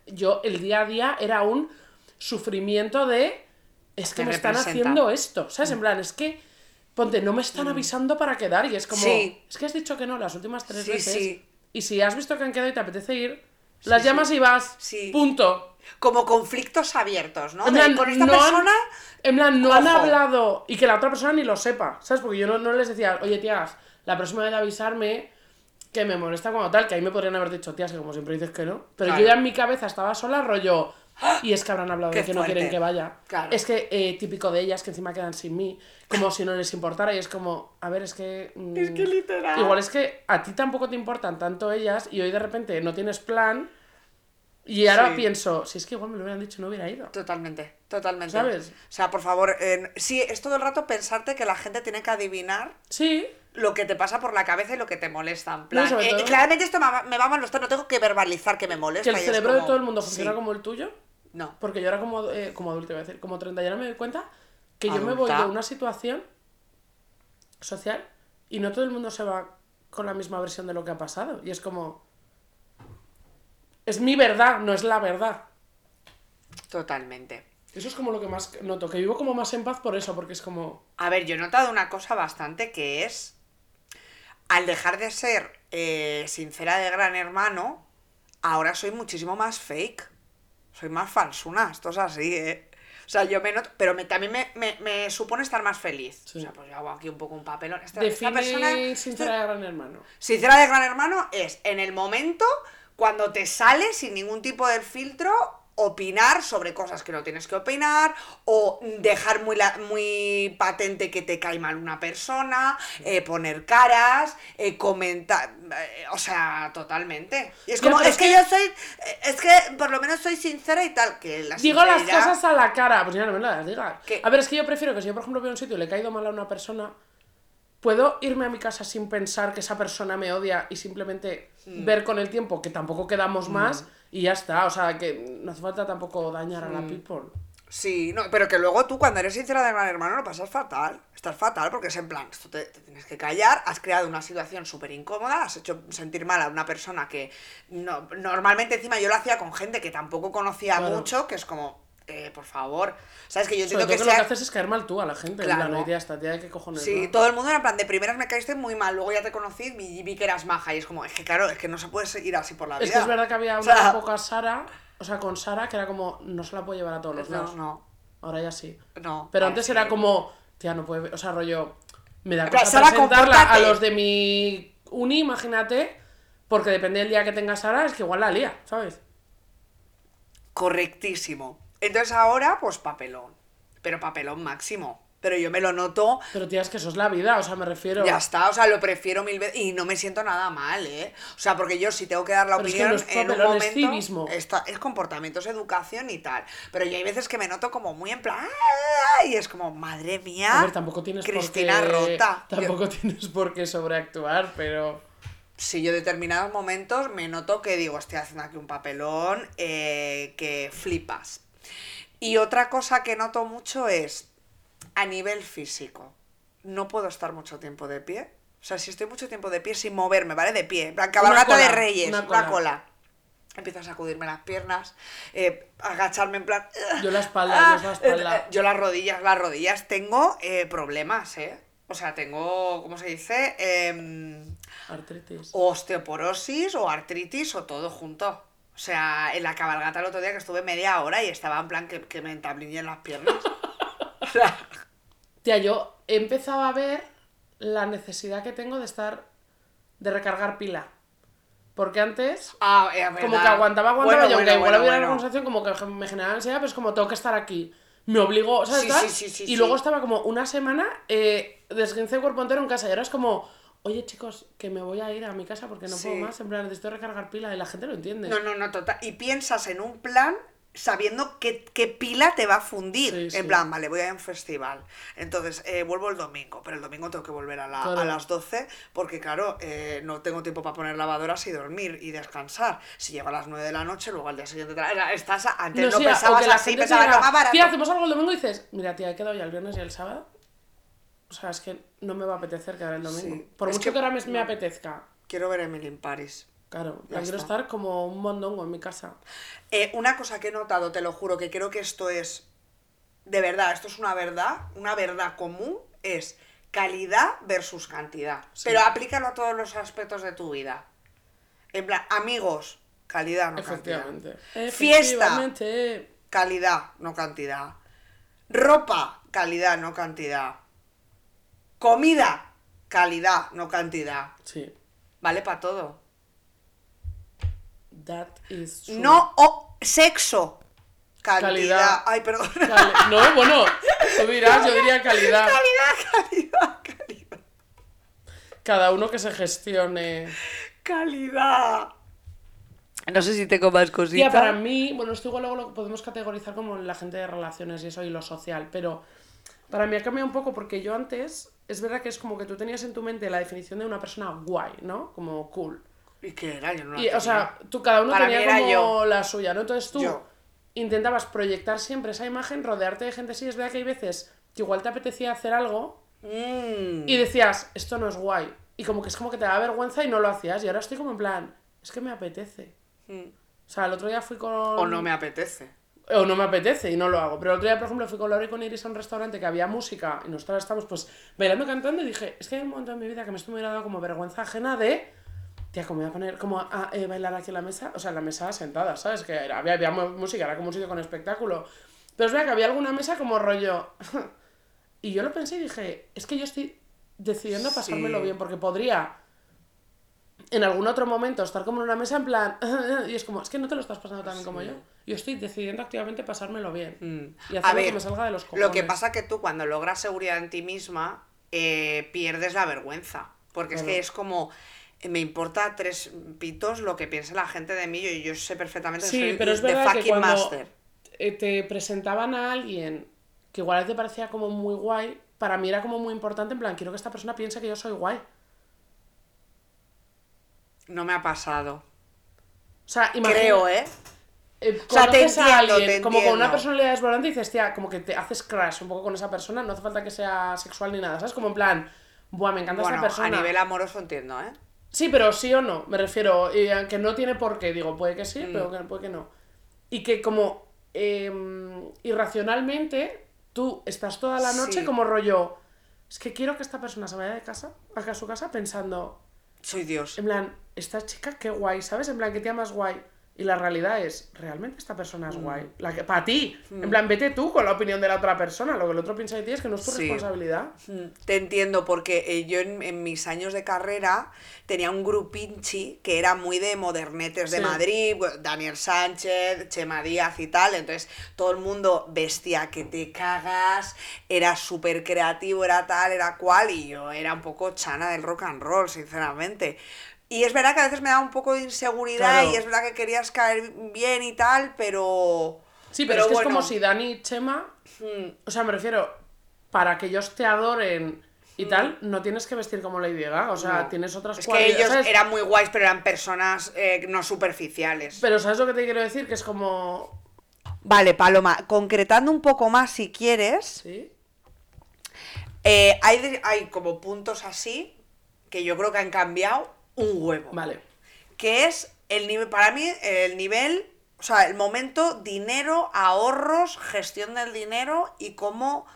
yo el día a día era un sufrimiento de. Es que Me me, están haciendo esto, ¿sabes? En plan, es que. Ponte, no me están avisando para quedar y es como. Mm. Sí. Es que has dicho que no las últimas tres Sí, veces. sí. Y si has visto que han quedado y te apetece ir, las llamas y vas. Sí. Punto. Como conflictos abiertos, ¿no? Plan, con esta no han- persona... en plan, no han hablado y que la otra persona ni lo sepa, ¿sabes? Porque yo no, no les decía, oye, tías, la próxima vez de avisarme que me molesta como tal, que ahí me podrían haber dicho, tías, que como siempre dices que no. Pero Claro. yo ya en mi cabeza estaba sola, rollo, y es que habrán hablado de que no quieren que vaya. Claro. Es que eh, típico de ellas que encima quedan sin mí, como si no les importara, y es como, a ver, es que. mm, Es que literal. Igual es que a ti tampoco te importan tanto ellas y hoy de repente no tienes plan. Y ahora Sí. pienso, si es que igual me lo hubieran dicho, no hubiera ido. Totalmente, totalmente. ¿Sabes? O sea, por favor, en- sí, es todo el rato pensarte que la gente tiene que adivinar Sí, lo que te pasa por la cabeza y lo que te molesta. En plan, eh, todo- claramente esto me va, a molestar, no tengo que verbalizar que me molesta. que el cerebro de todo el mundo sí, funciona como el tuyo. No. Porque yo era como, eh, como adulto, iba a decir, como 30 y ahora me doy cuenta que yo me voy de una situación social y no todo el mundo se va con la misma versión de lo que ha pasado. Y es como... Es mi verdad, no es la verdad. Totalmente. Eso es como lo que más noto, que vivo como más en paz por eso, porque es como... A ver, yo he notado una cosa bastante que es, al dejar de ser eh, sincera de gran hermano, ahora soy muchísimo más fake. Soy más falsuna, esto es así, ¿eh? O sea, yo me noto, pero me, también me, me- me supone estar más feliz. Sí. O sea, pues yo hago aquí un poco un papelón. Esta, esta persona... sincera de gran hermano. Sincera de gran hermano es en el momento cuando te sale sin ningún tipo de filtro opinar sobre cosas que no tienes que opinar o dejar muy, la- muy patente que te cae mal una persona, eh, poner caras, eh, comentar, eh, o sea, totalmente. Y es como, es que, que- yo soy, es que por lo menos soy sincera y tal, que la Digo las cosas a la cara, pues ya no me las digas. A ver, es que yo prefiero que si yo, por ejemplo, veo un sitio y le he caído mal a una persona, puedo irme a mi casa sin pensar que esa persona me odia y simplemente Mm. ver con el tiempo que tampoco quedamos más y ya está. O sea, que no hace falta tampoco dañar a la Mm. people. Sí, no, pero que luego tú cuando eres sincera de gran hermano lo pasas fatal. Estás fatal porque es en plan, esto te, te tienes que callar, has creado una situación súper incómoda, has hecho sentir mal a una persona que no, normalmente encima yo lo hacía con gente que tampoco conocía Claro. mucho, que es como, eh, por favor, ¿sabes? Que yo entiendo que que lo que sea... haces es caer mal tú a la gente. Claro. Claro. No, esta tía, ¿qué cojones? Sí, no? todo el mundo era en plan, de primeras me caíste muy mal, luego ya te conocí y vi que eras maja. Y es como, es que claro, es que no se puede seguir así por la vida. Es que es verdad que había O una sea, época Sara, o sea, con Sara, que era como, no se la puede llevar a todos los No, lados. no, Ahora ya sí. no. Pero antes sí. era como, tía, no puede, o sea, rollo, me da cosa Sara, presentarla a compórtate. los de mi uni, imagínate, porque depende del día que tenga Sara, es que igual la lía, ¿sabes? Correctísimo. Entonces ahora, pues papelón. Pero papelón máximo. Pero yo me lo noto, Pero tía, es que eso es la vida, o sea, me refiero... ya está, o sea, lo prefiero mil veces. Y no me siento nada mal, ¿eh? O sea, porque yo si tengo que dar la Pero es que opinión en un momento. está- es comportamiento, es educación y tal. Pero yo hay veces que me noto como muy en plan. Y es como, madre mía. A ver, tampoco tienes Cristina por qué... rota. Yo- Tampoco <laughs> tienes por qué sobreactuar, pero... si yo determinados momentos me noto que digo, estoy haciendo aquí un papelón eh, que flipas. Y otra cosa que noto mucho es a nivel físico. No puedo estar mucho tiempo de pie. O sea, si estoy mucho tiempo de pie sin moverme, ¿vale? De pie. en plan, cabalgata de reyes, una una cola. Empiezo a sacudirme las piernas, eh, agacharme en plan... <laughs> Yo la espalda, Ah, yo la espalda. eh, Yo las rodillas, las rodillas tengo eh, problemas, ¿eh? O sea, tengo, ¿cómo se dice? Em, Artritis. o osteoporosis o artritis o todo junto. O sea, en la cabalgata el otro día que estuve media hora y estaba en plan que, que me entablillen las piernas. <laughs> O sea, Tía, yo he empezado a ver la necesidad que tengo de estar... de recargar pila. Porque antes... ah, Como que aguantaba, aguantaba, Bueno, y aunque bueno, igual bueno, alguna sensación como que me generaba ansiedad, pero es como tengo que estar aquí. Me obligó, ¿sabes? Sí, sí, sí, y luego estaba como una semana eh, desguincé el cuerpo entero en casa y ahora es como, oye chicos, que me voy a ir a mi casa porque no Sí. puedo más, en plan, necesito recargar pila y la gente lo entiende. No, no, no, total. Y piensas en un plan sabiendo qué, qué pila te va a fundir. Sí, en sí. plan, vale, voy a un festival. Entonces, eh, vuelvo el domingo, pero el domingo tengo que volver a, la- Claro. a las 12 porque, claro, eh, no tengo tiempo para poner lavadoras y dormir y descansar. Si llego a las 9 de la noche, luego al día siguiente... Estás, a- antes No, o pensabas que así, pensabas lo más barato. Tía, hacemos algo el domingo y dices, mira tía, he quedado ya el viernes y el sábado. O sea, es que no me va a apetecer quedar el domingo. Sí, Por es mucho que- que, ahora me, me apetezca. Quiero ver Emily in Paris. Claro, Ya quiero está. estar como un mondongo en mi casa. Eh, una cosa que he notado, te lo juro, que creo que esto es de verdad, esto es una verdad, una verdad común, es calidad versus cantidad. Sí. Pero aplícalo a todos los aspectos de tu vida. En plan, amigos, calidad, no cantidad. Efectivamente. Fiesta. Calidad, no cantidad. Ropa, calidad, no cantidad. Comida, calidad, no cantidad. Sí. Vale para todo. That is true. No, o sexo, cantidad. Calidad. Ay, perdón. Cali- No, bueno, tú dirás, yo diría calidad. <laughs> Calidad, calidad, calidad. Cada uno que se gestione. Calidad. No sé si tengo más cositas. para mí, bueno, esto igual luego lo podemos categorizar como la gente de relaciones y eso y lo social, pero para mí ha cambiado un poco porque yo antes, es verdad que es como que tú tenías en tu mente la definición de una persona guay, ¿no? Como cool. ¿Y qué era? Yo no la Y, o sea, tú cada uno Para tenía como yo. la suya, ¿no? Entonces tú Yo. intentabas proyectar siempre esa imagen, rodearte de gente así. Es verdad que hay veces que igual te apetecía hacer algo Mm. y decías, esto no es guay. Y como que es como que te da vergüenza y no lo hacías. Y ahora estoy como en plan, es que me apetece. Mm. O sea, el otro día fui con... O no me apetece. O no me apetece y no lo hago. Pero el otro día, por ejemplo, fui con Laura y con Iris a un restaurante que había música y nosotros estamos pues bailando, cantando y dije, es que hay un momento en mi vida que me estoy dado como vergüenza ajena de, tía, como voy a poner, como a eh, bailar aquí en la mesa, o sea, en la mesa sentada, ¿sabes? Que era- había, había música, era como un sitio con espectáculo. Pero es verdad que había alguna mesa como rollo... <laughs> y yo lo pensé y dije, es que yo estoy decidiendo pasármelo Sí. bien porque podría en algún otro momento estar como en una mesa en plan <laughs> y es como, es que no te lo estás pasando tan bien como yo. Yo estoy decidiendo activamente pasármelo bien. Mm. Y hacer lo que me salga de los cojones. Lo que pasa que tú cuando logras seguridad en ti misma, eh, pierdes la vergüenza. Porque es que es como, eh, me importa tres pitos lo que piense la gente de mí. Yo, yo sé perfectamente que soy pero es the verdad que fucking cuando master. te presentaban a alguien que igual te parecía como muy guay, para mí era como muy importante, en plan, quiero que esta persona piense que yo soy guay. No me ha pasado. O sea, imagina- Creo, ¿eh? eh, O sea, te conoces a entiendo, alguien te como con una entiendo. personalidad desbordante y dices, tía, como que te haces crash un poco con esa persona, no hace falta que sea sexual ni nada, ¿sabes? Como en plan, buah, me encanta Bueno, esta persona. a nivel amoroso entiendo, ¿eh? Sí, pero sí o no, me refiero, y aunque no tiene por qué, digo, puede que sí, Mm. pero que, puede que no. Y que como em, irracionalmente tú estás toda la noche Sí. como rollo, es que quiero que esta persona se vaya de casa, a su casa pensando, Soy Dios. en plan, esta chica qué guay, ¿sabes? En plan, qué tía más guay. Y la realidad es, realmente esta persona es Mm. guay. La que, para ti. En plan, vete tú con la opinión de la otra persona. Lo que el otro piensa de ti es que no es tu Sí. responsabilidad. Mm, Te entiendo, porque eh, yo en, en mis años de carrera tenía un grupinchi que era muy de modernetes de Sí. Madrid, Daniel Sánchez, Chema Díaz y tal. Entonces todo el mundo vestía que te cagas, era súper creativo, era tal, era cual, y yo era un poco chana del rock and roll, sinceramente. Y es verdad que a veces me da un poco de inseguridad Claro. y es verdad que querías caer bien y tal, pero... Sí, pero, es que bueno, es como si Dani y Chema. mm, O sea, me refiero, para que ellos te adoren y tal, no tienes que vestir como Lady Gaga. O sea, No. tienes otras Es que ellos ¿sabes? eran muy guays, pero eran personas eh, no superficiales. Pero ¿sabes lo que te quiero decir? Que es como. Vale, Paloma, concretando un poco más si quieres, Sí. eh, hay, hay como puntos así que yo creo que han cambiado un huevo. Vale. Que es el nivel, para mí, el nivel, o sea, el momento dinero, ahorros, gestión del dinero y cómo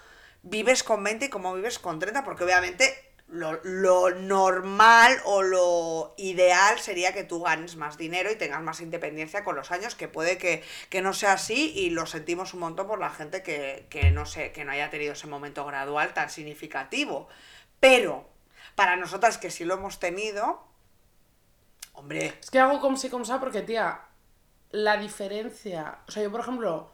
vives con 20 y cómo vives con 30, porque obviamente lo, lo normal o lo ideal sería que tú ganes más dinero y tengas más independencia con los años, que puede que, que no sea así y lo sentimos un montón por la gente que, que no sé, que no haya tenido ese momento gradual tan significativo. Pero para nosotras que sí lo hemos tenido, hombre, Es que hago como si como sa porque, tía, la diferencia. O sea, yo, por ejemplo,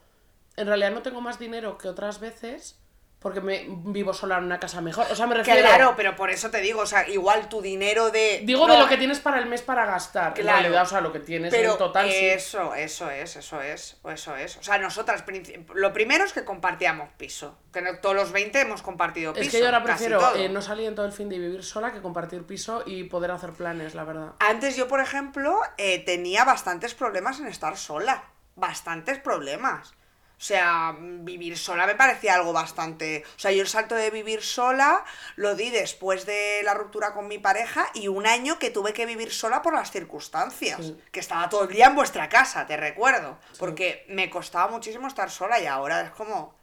en realidad no tengo más dinero que otras veces porque me vivo sola en una casa mejor. O sea, me refiero. Claro, pero por eso te digo, o sea, igual tu dinero de. Digo no, de lo que tienes para el mes para gastar. Claro. En realidad, o sea, lo que tienes Pero en total. sí. eso, eso es, eso es, eso es. O sea, nosotras, lo primero es que compartíamos piso. Que no- todos los 20 hemos compartido piso. Es que yo ahora prefiero eh, no salir en todo el fin de vivir sola que compartir piso y poder hacer planes, la verdad. Antes yo, por ejemplo, eh, tenía bastantes problemas en estar sola. Bastantes problemas. O sea, vivir sola me parecía algo bastante... O sea, yo el salto de vivir sola lo di después de la ruptura con mi pareja y un año que tuve que vivir sola por las circunstancias. Sí. Que estaba todo el día en vuestra casa, te recuerdo. Porque me costaba muchísimo estar sola y ahora es como...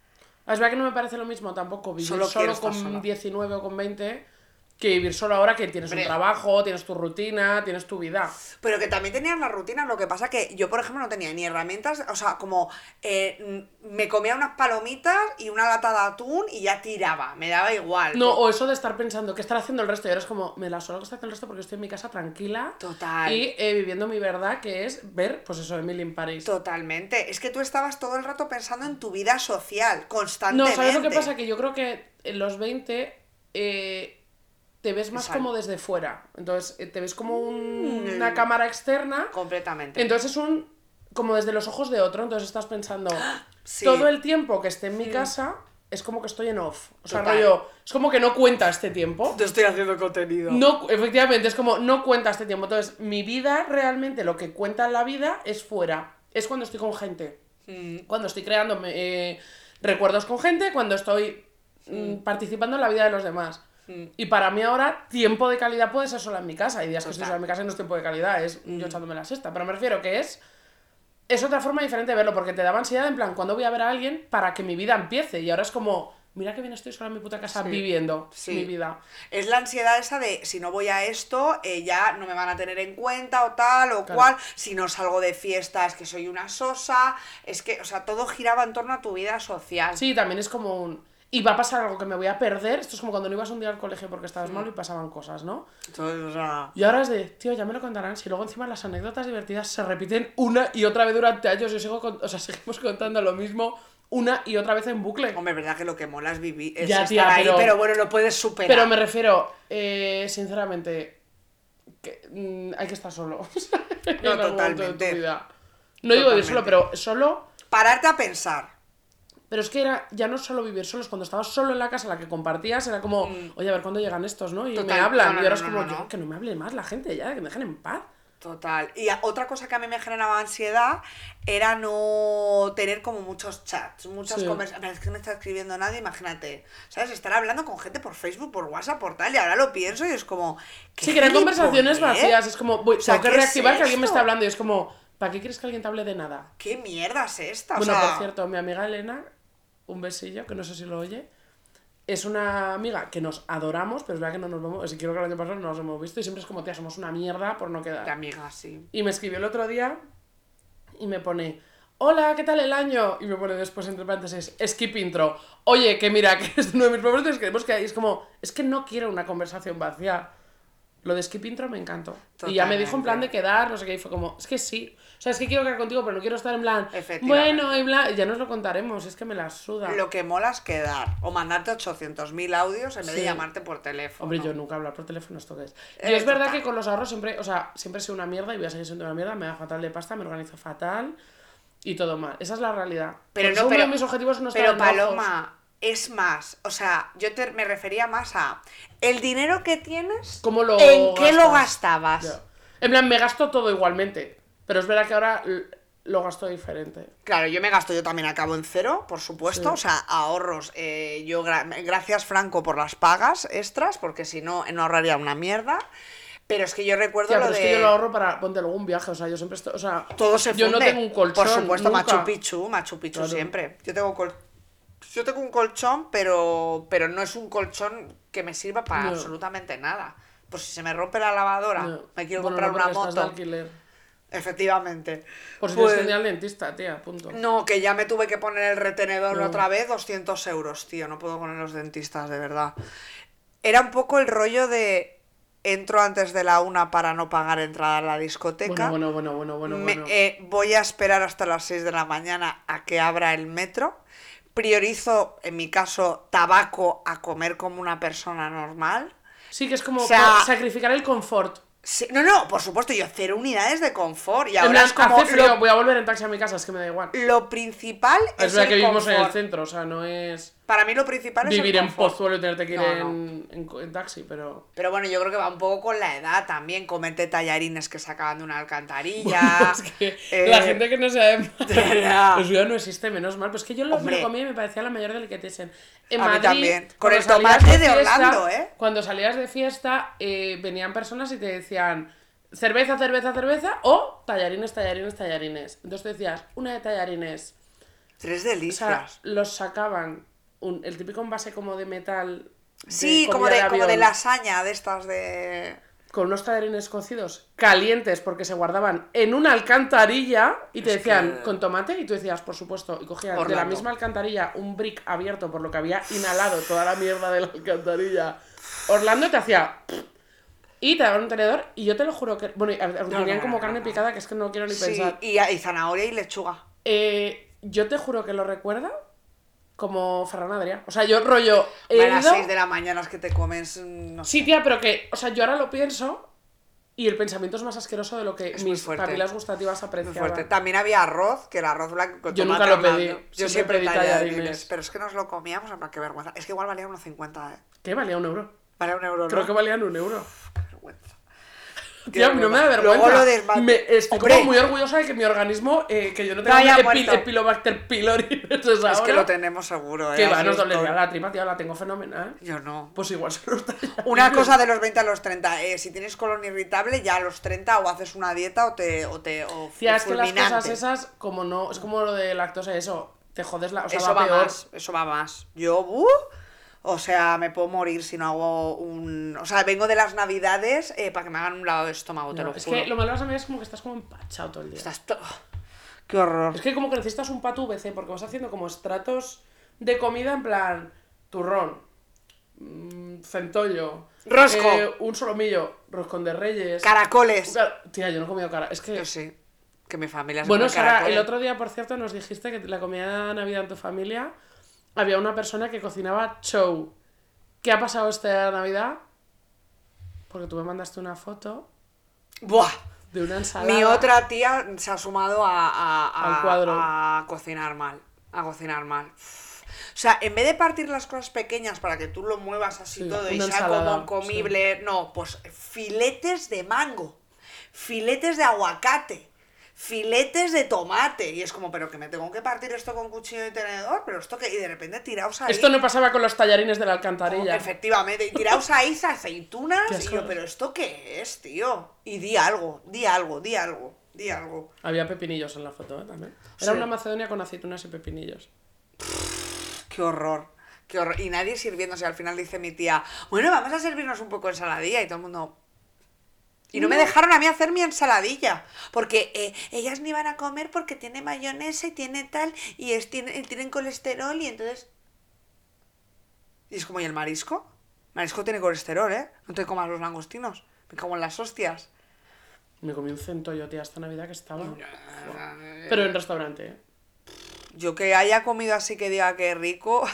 Es verdad que no me parece lo mismo tampoco vivir Solo solo, con sola. 19 o con 20 que vivir solo ahora que tienes un trabajo, tienes tu rutina, tienes tu vida. Pero que también tenías la rutina, lo que pasa que yo, por ejemplo, no tenía ni herramientas, o sea, como eh, mm, me comía unas palomitas y una lata de atún y ya tiraba, me daba igual. No, o eso de estar pensando qué estar haciendo el resto y ahora es como, me la suelo que está haciendo el resto porque estoy en mi casa tranquila Total. y eh, viviendo mi verdad que es ver, pues eso, Emily in Paris. Totalmente. Es que tú estabas todo el rato pensando en tu vida social, No, constantemente. ¿sabes lo que pasa? Que yo creo que en los 20 eh, te ves más Exacto. como desde fuera. Entonces, eh, te ves como un- Mm. una cámara externa. Completamente. Entonces es un. como desde los ojos de otro. Entonces estás pensando. <gasps> Sí. Todo el tiempo que esté en mi casa es como que estoy en off. O sea, Total. rollo. Es como que no cuenta este tiempo. Te estoy haciendo contenido. No, efectivamente, es como no cuenta este tiempo. Entonces, mi vida realmente, lo que cuenta en la vida es fuera. Es cuando estoy con gente. Mm. Cuando estoy creando eh, recuerdos con gente, cuando estoy mm, participando en la vida de los demás. Mm. Y para mí ahora, tiempo de calidad puede ser solo en mi casa. Hay días que estoy sola en mi casa y no es tiempo de calidad, es Mm. yo echándome la siesta. Pero me refiero que es. Es otra forma diferente de verlo, porque te daba ansiedad en plan, cuando voy a ver a alguien para que mi vida empiece? Y ahora es como, mira que bien estoy sola en mi puta casa Sí. viviendo Sí. mi vida. Es la ansiedad esa de si no voy a esto, eh, ya no me van a tener en cuenta o tal o Claro. cual. Si no salgo de fiesta es que soy una sosa. Es que, o sea, todo giraba en torno a tu vida social. Sí, también es como un. Y va a pasar algo que me voy a perder. Esto es como cuando no ibas un día al colegio porque estabas malo y pasaban cosas, ¿no? Entonces, o sea, Y ahora es de, tío, ya me lo contarán. Si luego encima las anécdotas divertidas se repiten una y otra vez durante años. Yo sigo con- o sea, <laughs> seguimos contando lo mismo una y otra vez en bucle. hombre, es verdad que lo que mola es vivir, es Ya, estar tía, ahí, pero- pero... bueno, lo puedes superar. Pero me refiero, eh, sinceramente, que mm, hay que estar solo. <laughs> No, de totalmente. No digo vivir solo, pero solo. Pararte a pensar. Pero es que era ya no solo vivir solos, cuando estabas solo en la casa la que compartías, era como, oye, a ver cuándo llegan estos, ¿no? Y Mm. Total. me hablan. No, no, y ahora no, es como, yo, que no me hable más la gente ya, que me dejen en paz. Total. Y otra cosa que a mí me generaba ansiedad era no tener como muchos chats, muchas Sí. conversaciones. Es que no está escribiendo nadie, imagínate. ¿Sabes? Estar hablando con gente por Facebook, por WhatsApp, por tal. Y ahora lo pienso y es como. ¿qué Sí, que eran conversaciones vacías. Es como, voy, O sea, tengo que ¿qué es reactivar que alguien me está hablando. Y es como, ¿para qué quieres que alguien te hable de nada? ¿Qué mierda es esta? O Bueno, sea, por cierto, mi amiga Elena, un besillo, que no sé si lo oye, es una amiga que nos adoramos, pero es verdad que no nos vemos, si quiero que el año pasado no nos hemos visto y siempre es como, tía, somos una mierda por no de quedar. amiga, sí. Y me escribió el otro día y me pone, hola, ¿qué tal el año? Y me pone después entre paréntesis, skip intro. Oye, que mira, que es uno de mis favoritos, queremos que es como, es que no quiero una conversación vacía. Lo de skip intro me encantó. Y ya me dijo en plan de quedar, no sé qué, y fue como, es que sí. O sea, es que quiero quedar contigo, pero no quiero estar en plan, bueno, y bla, ya nos lo contaremos, es que me la suda. Lo que mola es quedar o mandarte 800.000 audios en vez de llamarte por teléfono. Hombre, yo nunca hablar por teléfono esto que es. Yo Eh, es verdad total. que con los ahorros siempre, o sea, siempre he sido una mierda y voy a seguir siendo una mierda, me da fatal de pasta, me organizo fatal y todo mal. Esa es la realidad. Pero no, pero, mis objetivos no pero. Paloma, es más, o sea, yo te, me refería más a el dinero que tienes, ¿Cómo lo ¿en qué lo gastabas? En plan, me gasto todo igualmente. Pero es verdad que ahora lo gasto diferente. Claro, yo me gasto, yo también acabo en cero, por supuesto, Sí. o sea, ahorros. eh, yo gra- gracias Franco por las pagas extras, porque si no, no ahorraría una mierda. Pero es que yo recuerdo Tía, lo pero de... es que yo lo ahorro para ponte algún viaje. O sea, yo siempre estoy. O sea, Todo se Yo no funde. tengo un colchón. Por supuesto, nunca. Machu Picchu, Machu Picchu Claro. siempre. Yo tengo col- yo tengo un colchón, pero pero no es un colchón que me sirva para No. absolutamente nada. Pues si se me rompe la lavadora, No. me quiero Bueno, comprar no, una moto. Efectivamente. Por si Pues- tienes que ir al dentista, tía, punto. No, que ya me tuve que poner el retenedor No. otra vez, 200 euros, tío, no puedo con los dentistas, de verdad. Era un poco el rollo de entro antes de la una para no pagar entrada a la discoteca. Bueno, bueno, bueno, bueno, bueno. Me- eh, voy a esperar hasta las 6 de la mañana a que abra el metro. Priorizo, en mi caso, tabaco a comer como una persona normal. Sí, que es como o sea- co- sacrificar el confort. Sí, no, no, por supuesto, yo cero unidades de confort. Y ahora plan, es como hace frío, lo, voy a volver en taxi a mi casa, es que me da igual. lo principal es, Es verdad que vivimos en el confort. centro, o sea, no es Para mí lo principal es vivir el en. Pozuelo y tenerte que ir No, en, en taxi, pero... Pero bueno, yo creo que va un poco con la edad también. Comerte tallarines que sacaban de una alcantarilla. <laughs> es que eh, la gente que no sabe <laughs> verdad. Eso ya no existe, menos mal. Pues que yo lo me comía y me parecía la mayor delicatessen. En A mí Madrid, también. Con cuando el salías tomate de fiesta- Orlando, ¿eh? Cuando salías de fiesta, eh, venían personas y te decían cerveza, cerveza, cerveza o tallarines, tallarines, tallarines. Entonces tú decías, una de tallarines. Tres O sea, delicias. los sacaban un- el típico envase como de metal. de sí, como de, como de lasaña, de estas de... Con unos tallarines cocidos calientes porque se guardaban en una alcantarilla y te Es decían que- con tomate y tú decías, por supuesto, y cogían de la misma alcantarilla un brick abierto por lo que había inhalado toda la mierda de la alcantarilla. Orlando te hacía... Y te daban un tenedor y yo te lo juro que... Bueno, tenían no, como no, carne no. picada que es que no quiero ni Sí, pensar. y, y zanahoria y lechuga. Eh, yo te juro que lo recuerda como Ferran Adrià. O sea, yo rollo... he a las ido- 6 de la mañana es que te comes... mm, No sé. Sí, tía, pero que, o sea, yo ahora lo pienso y el pensamiento es más asqueroso de lo que Es mis papilas gustativas apreciaban. fuerte. También había arroz, que el arroz blanco con Yo tomate nunca lo pedí. Yo Siempre siempre pedí tallarines. Pero es que nos lo comíamos, en plan, qué vergüenza. Es que igual valía unos 50, ¿eh? ¿Qué? Valía un euro. Vale un euro, ¿no? Creo que valían un euro. Qué vergüenza. A mí no me da vergüenza. Luego lo desma- Me- estoy Hombre, como muy orgullosa de que mi organismo, eh, que yo no No tenga haya epi- muerto. Epilobacter pylori. <laughs> Entonces Es que ahora- lo tenemos seguro, ¿eh? Que va, Así nos dolería estoy. la tripa, tía, la tengo fenomenal. Yo no. Pues igual se nos tallarines. Una cosa de los 20 a los 30, eh, si tienes colon irritable, ya a los 30 o haces una dieta o te. O te o Tía, es que las fulminante. cosas esas, como no, es como lo de lactosa, eso, te jodes la, o sea, eso va, va peor. más, eso va más. Yo, uh, o sea, me puedo morir si no hago un. O sea, vengo de las navidades eh, para que me hagan un lado de estómago, te No, lo es juro. que lo malo de las amigas es como que estás como empachado todo el día. Estás to- Qué horror. Es que como que necesitas un pato VC, porque vas haciendo como estratos de comida en plan turrón, mm, centollo, Rosco. eh, un solomillo, roscón de reyes. Caracoles. Car- Tía, yo no he comido cara. Es que. Yo sí. Que mi familia se Bueno, Sara, el caracoles. otro día, por cierto, nos dijiste que la comida de Navidad en tu familia había una persona que cocinaba chow. ¿Qué ha pasado esta Navidad? Porque tú me mandaste una foto Buah. de una ensalada. Mi otra tía se ha sumado a, a- a- cuadro. a cocinar mal. A cocinar mal. O sea, en vez de partir las cosas pequeñas para que tú lo muevas así Sí, todo y sea ensalada, como comible, no, pues filetes de mango. filetes de aguacate, filetes de tomate. Y es como, pero que me tengo que partir esto con cuchillo y tenedor, pero esto que. Y de repente tiraos ahí. Esto no pasaba con los tallarines de la alcantarilla. Efectivamente, y tiraos ahí aceitunas. Y yo, pero ¿esto qué es, tío? Y di algo, di algo, di algo, di algo. Había pepinillos en la foto, ¿eh? También. Era Sí. una Macedonia con aceitunas y pepinillos. Qué horror, qué horror. Y nadie sirviéndose. Al final dice mi tía, bueno, vamos a servirnos un poco de ensaladilla. Y todo el mundo. Y no me dejaron a mí hacer mi ensaladilla. Porque eh, ellas ni van a comer porque tiene mayonesa y tiene tal. Y es, tiene, tienen colesterol y entonces. Y es como, ¿y el marisco? Marisco tiene colesterol, ¿eh? No te comas los langostinos. Me cago en las hostias. Me comí un centollo, tía, esta Navidad que estaba. Pero en restaurante, ¿eh? Yo que haya comido así que diga que rico.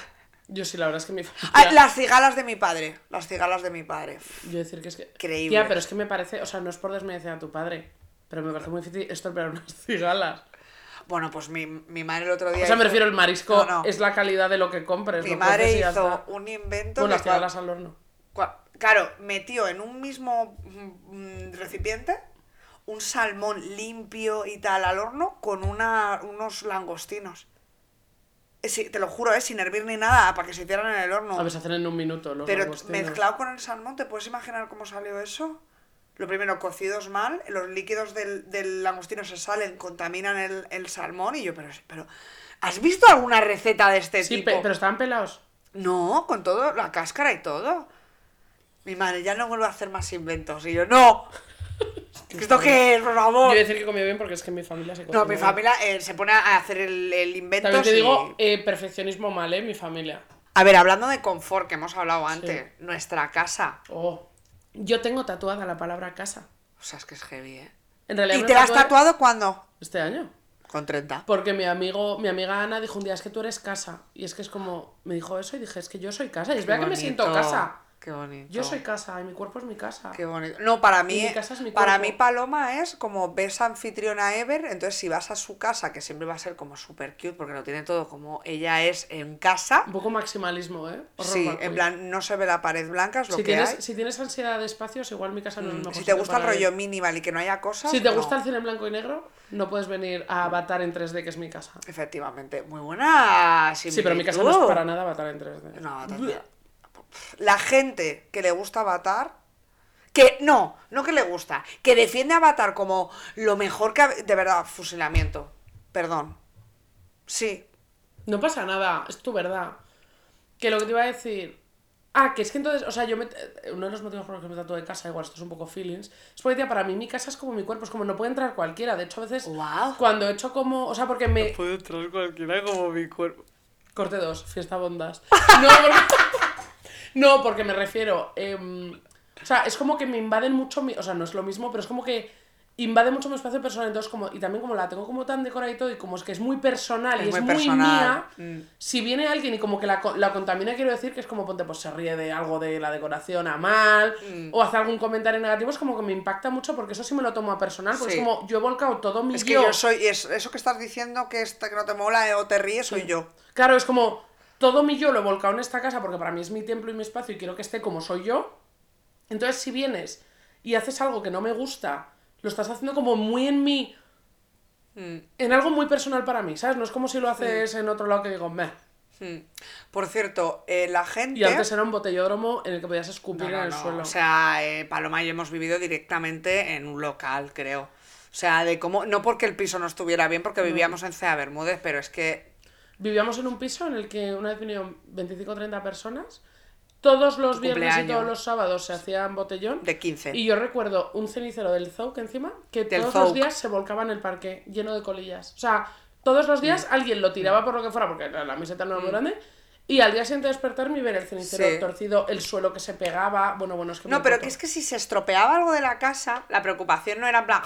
Yo sí, la verdad es que mi Ah, familia... las cigalas de mi padre. Las cigalas de mi padre. Yo decir que es que... Increíble. Tía, pero es que me parece... O sea, no es por desmerecer a tu padre, pero me parece muy difícil estropear unas <laughs> cigalas. Bueno, pues mi, mi madre el otro día. O sea, me refiero, el marisco No, no. es la calidad de lo que compres. Mi lo madre ya hizo un invento. Con que las cigalas al horno. Claro, metió en un mismo mm, recipiente un salmón limpio y tal al horno con una, unos langostinos. Sí, te lo juro, ¿eh? sin hervir ni nada, para que se hicieran en el horno. A ver, se hacen en un minuto los Pero langostinos. mezclado con el salmón, ¿te puedes imaginar cómo salió eso? Lo primero, cocidos mal, los líquidos del, del langostino se salen, contaminan el, el salmón y yo, pero, pero, ¿has visto alguna receta de este Sí, tipo? pe- pero estaban pelados. No, con todo, la cáscara y todo. Mi madre, ya no vuelvo a hacer más inventos. Y yo, no. <laughs> ¿Esto qué es, por Yo favor? voy a decir que comí bien porque es que mi familia se No, mi familia eh, se pone a hacer el, el invento. También te y- digo, eh, perfeccionismo mal, ¿eh? Mi familia. A ver, hablando de confort que hemos hablado antes, nuestra casa. Oh. Yo tengo tatuada la palabra casa. O sea, es que es heavy, ¿eh? En realidad ¿Y te la has tatuado cuándo? Este año. Con 30. Porque mi amigo, mi amiga Ana dijo un día, es que tú eres casa. Y es que es como, me dijo eso y dije, es que yo soy casa. Y es verdad que me siento casa. Qué bonito. Yo soy casa y mi cuerpo es mi casa. Qué bonito. No, para mí, mi casa es mi para mí Paloma es como ves anfitriona Ever, entonces si vas a su casa, que siempre va a ser como super cute, porque lo tiene todo como ella es en casa, Un poco maximalismo, ¿eh? Horror sí, en plan no se ve la pared blanca, es lo Si que tienes, hay. si tienes ansiedad de espacios, igual mi casa no es el mejor Si te gusta el ir. rollo minimal y que no haya cosas, Si te no. gusta el cine en blanco y negro, no puedes venir a Avatar en 3D, que es mi casa. Efectivamente, muy buena Sí, pero mi casa no es para nada Avatar en 3D. No, Avatar- La gente que le gusta Avatar, que no, no que le gusta, que defiende Avatar como lo mejor que ha- de verdad, fusilamiento. Perdón. Sí, No pasa nada, es tu verdad. Que lo que te iba a decir. Ah, que es que entonces, o sea, yo me. Uno de los motivos por los que me tatué de casa, igual esto es un poco feelings, es porque, tía, para mí mi casa es como mi cuerpo, es como no puede entrar cualquiera. De hecho, a veces. Guau. Cuando he hecho como. O sea, porque me. puede entrar cualquiera como mi cuerpo. Corte 2, fiesta bondas. <laughs> No, porque, no, porque me refiero. em, o sea, es como que me invaden mucho mi. O sea, no es lo mismo, pero es como que invade mucho mi espacio personal. Entonces, como. Y también como la tengo como tan decorada y todo, y como es que es muy personal y Es es muy personal, mía. mm. Si viene alguien y como que la, la contamina, quiero decir que es como ponte, pues se ríe de algo de la decoración a mal, Mm. o hace algún comentario negativo, es como que me impacta mucho porque eso sí me lo tomo a personal, porque Sí. es como yo he volcado todo mi Es que yo. yo soy, es- eso que estás diciendo que, esta- que no te mola eh, o te ríes, soy yo. Claro, es como todo mi yo lo he volcado en esta casa porque para mí es mi templo y mi espacio y quiero que esté como soy yo. Entonces, si vienes y haces algo que no me gusta, lo estás haciendo como muy en mí, Mm, en algo muy personal para mí, ¿sabes? No es como si lo haces en otro lado que digo, meh. mm. Por cierto, eh, la gente... Y antes era un botellódromo en el que podías escupir no, en el no, suelo. O sea, eh, Paloma y yo hemos vivido directamente en un local, creo. O sea, de cómo... No porque el piso no estuviera bien, porque vivíamos en Cea Bermúdez, pero es que... Vivíamos en un piso en el que una vez vinieron 25 o 30 personas. Todos los Tu viernes y cumpleaños. todos los sábados se hacían botellón. De 15. Y yo recuerdo un cenicero del Zouk encima que Del todos los Zouk. días se volcaba en el parque lleno de colillas. O sea, todos los días Mm. alguien lo tiraba por lo que fuera porque la, la meseta no era muy grande. Y al día siguiente de despertarme y ver el cenicero Sí. torcido, el suelo que se pegaba. Bueno, bueno, es que. No, pero que es que si se estropeaba algo de la casa, la preocupación no era en plan,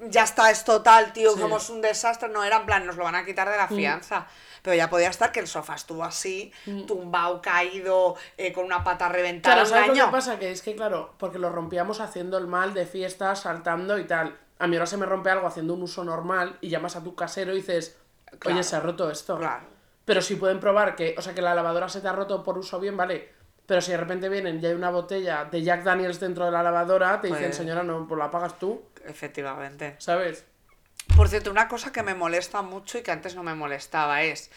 ya está, es total, tío, Sí. Mm. somos un desastre. No era en plan, nos lo van a quitar de la fianza. Pero ya podía estar que el sofá estuvo así, tumbado, caído, eh, con una pata reventada. Claro, ¿sabes lo que pasa? Que es que, claro, porque lo rompíamos haciendo el mal de fiestas, saltando y tal. A mí ahora se me rompe algo haciendo un uso normal y llamas a tu casero y dices, oye, Claro. se ha roto esto. Claro. Pero si pueden probar que, o sea, que la lavadora se te ha roto por uso bien, vale. Pero si de repente vienen y hay una botella de Jack Daniels dentro de la lavadora, te dicen, Pues- señora, no, pues la pagas tú, Efectivamente. ¿sabes? Por cierto, una cosa que me molesta mucho y que antes no me molestaba es,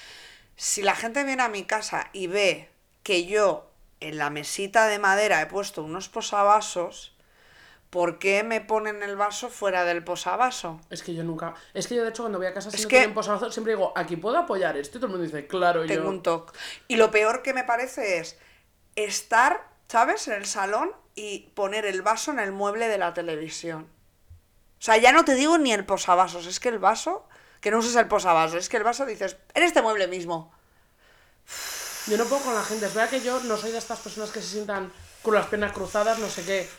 si la gente viene a mi casa y ve que yo en la mesita de madera he puesto unos posavasos, ¿por qué me ponen el vaso fuera del posavaso? Es que yo nunca. Es que yo, de hecho, cuando voy a casa, si Es no que- tienen posavasos, siempre digo, aquí puedo apoyar esto. Y todo el mundo dice, claro, y Tengo yo. un toque. Y lo peor que me parece es estar, ¿sabes?, en el salón y poner el vaso en el mueble de la televisión. O sea, ya no te digo ni el posavasos, es que el vaso, que no uses el posavasos, es que el vaso dices, en este mueble mismo. Yo no puedo con la gente. Es verdad que yo no soy de estas personas que se sientan con las piernas cruzadas, no sé qué.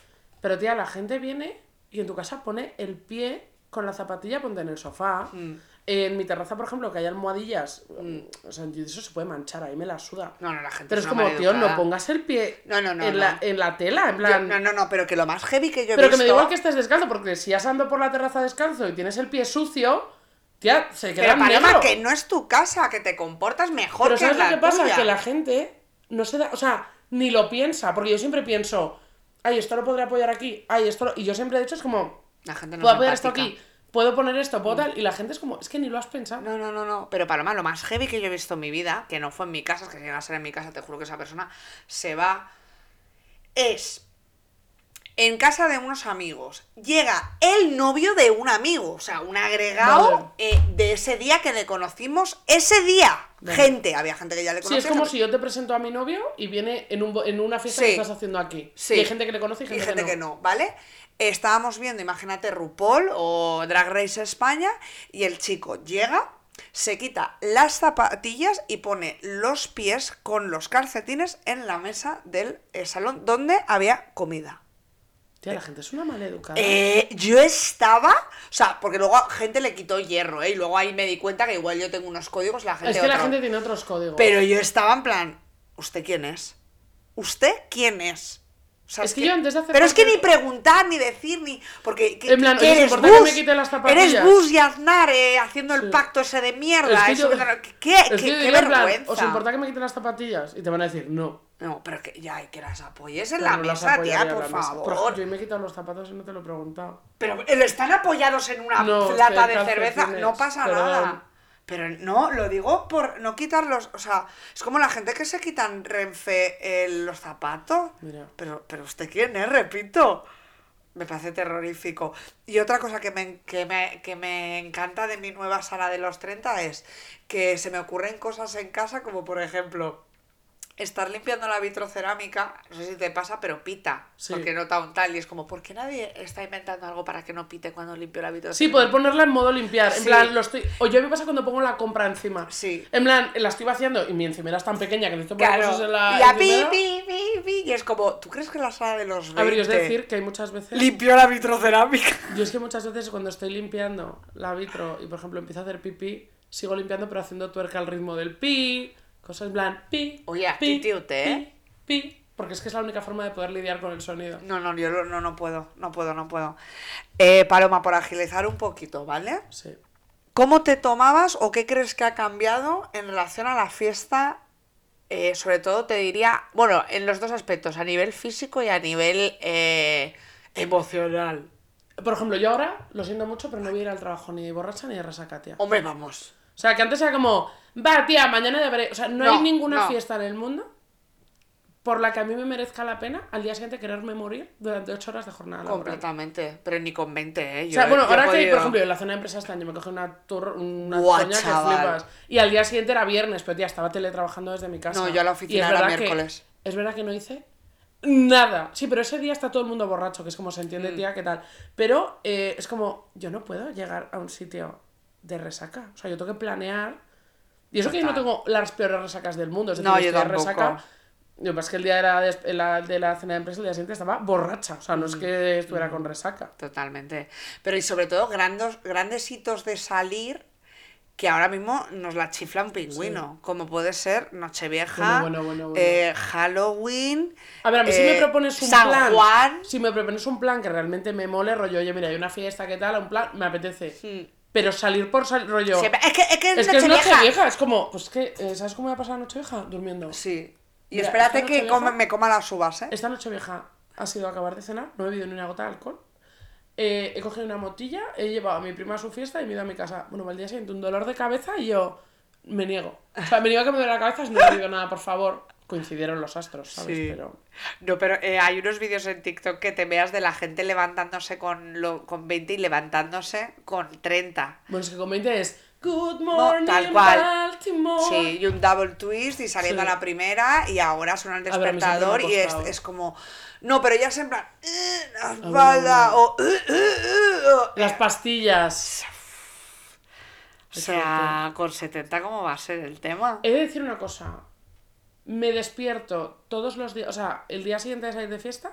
Pero, tía, la gente viene y en tu casa pone el pie con la zapatilla, ponte en el sofá. Mm. En mi terraza, por ejemplo, que hay almohadillas, o sea, eso se puede manchar, ahí me la suda. No, no, la gente Pero es como, tío, no pongas el pie No, no, no, en. La, en la tela, en Yo- plan... no, no, no, pero que lo más heavy que yo he Pero que me da igual que estés descalzo, porque si has ando por la terraza descalzo y tienes el pie sucio, tía, se queda Pero negro. que no es tu casa, que te comportas mejor Pero que ¿sabes lo que pasa? tuya. Que la gente no se da, o sea, ni lo piensa, porque yo siempre pienso, ay, esto lo podré apoyar aquí, ay, esto lo... Y yo siempre he dicho, es como, La gente no puedo apoyar esto aquí, puedo poner esto, puedo tal, y la gente es como, es que ni lo has pensado. No, no, no, no. Pero Paloma, lo más heavy que yo he visto en mi vida, que no fue en mi casa, es que si llega a ser en mi casa, te juro que esa persona se va. Es en casa de unos amigos. Llega el novio de un amigo, o sea, un agregado eh, de ese día que le conocimos ese día. Vale. Gente, había gente que ya le Sí, conocía. es como gente- si yo te presento a mi novio y viene en, un, en una fiesta Sí. que estás haciendo aquí. Sí. Y hay gente que le conoce y y gente, gente que no, ¿vale? Estábamos viendo, imagínate, RuPaul o Drag Race España y el chico llega, se quita las zapatillas y pone los pies con los calcetines en la mesa del eh, salón donde había comida. Tía, la gente es una maleducada. Eh, yo estaba, o sea, porque luego gente le quitó hierro, ¿eh? Y luego ahí me di cuenta que igual yo tengo unos códigos, la gente es que la gente tiene otros códigos. Pero yo estaba en plan, ¿usted quién es? ¿Usted quién es? O sea, Es que yo antes de hacer Pero es que ni preguntar, ni decir, ni... Porque, ¿qué, En plan, ¿os eres, importa que Bus? me quite las zapatillas? Eres Bus y Aznar eh, haciendo Sí. el pacto ese de Es mierda. que eso yo- que no- ¿Qué, es qué- que plan, vergüenza? ¿os importa que me quiten las zapatillas? Y te van a decir, no. No, pero que ya, y que las apoyes en Pero la mesa, tía, por favor. Ejemplo, yo me he quitado los zapatos y no te lo he preguntado. Pero están apoyados en una No, es lata que de cerveza, no pasa nada. Pero no, lo digo por no quitarlos, o sea, es como la gente que se quitan Renfe eh, los zapatos. Mira. Pero, pero usted quién es, repito. Me parece terrorífico. Y otra cosa que me, que, me, que me encanta de mi nueva sala de los 30 es que se me ocurren cosas en casa como por ejemplo estar limpiando la vitrocerámica, no sé si te pasa, pero pita, Sí. porque nota un tal y es como, ¿por qué nadie está inventando algo para que no pite cuando limpio la vitrocerámica? Sí, poder ponerla en modo limpiar. En Sí. plan, lo estoy. O yo me pasa cuando pongo la compra encima. Sí. En plan, la estoy vaciando y mi encimera es tan pequeña que necesito poner Claro, cosas en la. y a pi, pi, pi, pi, y es como, ¿tú crees que la sala de los 20 A ver, os decir que hay muchas veces. limpió la vitrocerámica? Yo es que muchas veces cuando estoy limpiando la vitro y por ejemplo empiezo a hacer pipí, sigo limpiando pero haciendo tuerca al ritmo del pi, cosas en plan pi. Oye, pi, actitud, ¿eh? Pi, pi, porque es que es la única forma de poder lidiar con el sonido. No, no, yo no, no puedo, no puedo, no puedo. Eh, Paloma, por agilizar un poquito, ¿vale? Sí. ¿Cómo te tomabas o qué crees que ha cambiado en relación a la fiesta? Eh, sobre todo te diría, bueno, en los dos aspectos, a nivel físico y a nivel eh, emocional. Por ejemplo, yo ahora, lo siento mucho, pero no voy a ir al trabajo ni de borracha ni de resaca, tía. Hombre, vamos. O sea, que antes era como, va, tía, mañana ya veré. O sea, no, No, hay ninguna no. fiesta en el mundo por la que a mí me merezca la pena al día siguiente quererme morir durante ocho horas de jornada laboral. Completamente. Pero ni con 20, ¿eh? O sea, bueno, ahora que, podido- por ejemplo, en la zona de empresa este año me cogí una, tur- una Buah, que flipas. Y al día siguiente era viernes, pero tía, estaba teletrabajando desde mi casa. No, yo a la oficina era que- miércoles. es verdad que no hice nada. Sí, pero ese día está todo el mundo borracho, que es como se entiende, Mm. tía, qué tal. Pero eh, es como, yo no puedo llegar a un sitio de resaca. O sea, yo tengo que planear. Y eso que yo no tengo las peores resacas del mundo. Es decir, No, yo estoy de tampoco. resaca. Lo que pasa es que el día de la, la- de la cena de empresa, el día siguiente estaba borracha. O sea, Mm. no es que estuviera con resaca. Totalmente. Pero y sobre todo grandes, grandes hitos de salir que ahora mismo nos la chifla un pingüino. Como puede ser Nochevieja, Bueno, bueno, bueno, eh, Halloween. A ver, a mí si me eh, propones un San plan. Juan. Si me propones un plan que realmente me mole, rollo, oye, mira, hay una fiesta, ¿qué tal? Un plan, me apetece. Sí. Pero salir por salir, rollo. Siempre- Es que es, que Es que es Nochevieja. noche vieja, es como, pues que, eh, ¿sabes cómo me ha pasado noche vieja? Durmiendo. Sí. Y Mira, espérate que come- me coma las uvas, ¿eh? Esta noche vieja ha sido acabar de cenar, no he bebido ni una gota de alcohol. Eh, he cogido una motilla, he llevado a mi prima a su fiesta y me he ido a mi casa. Bueno, al día siguiente un dolor de cabeza y yo me niego. O sea, me niego a que me duele la cabeza si no he bebido nada, por favor. Coincidieron los astros, ¿sabes? Sí. Pero... No, pero eh, hay unos vídeos en TikTok que te veas de la gente levantándose con, lo, con 20 y levantándose con 30. Bueno, es que con 20 es Good morning, tal cual. Baltimore. Sí, y un double twist y saliendo Sí. a la primera y ahora suena el A ver, a mí siempre me ha despertador y es, es como... No, pero ya es en plan... "Eh, la bueno, espalda o... "Eh, eh, eh", o- Las pastillas. O sea, con 70 ¿cómo va a ser el tema? He de decir una cosa. Me despierto todos los días, o sea, el día siguiente de salir de fiesta,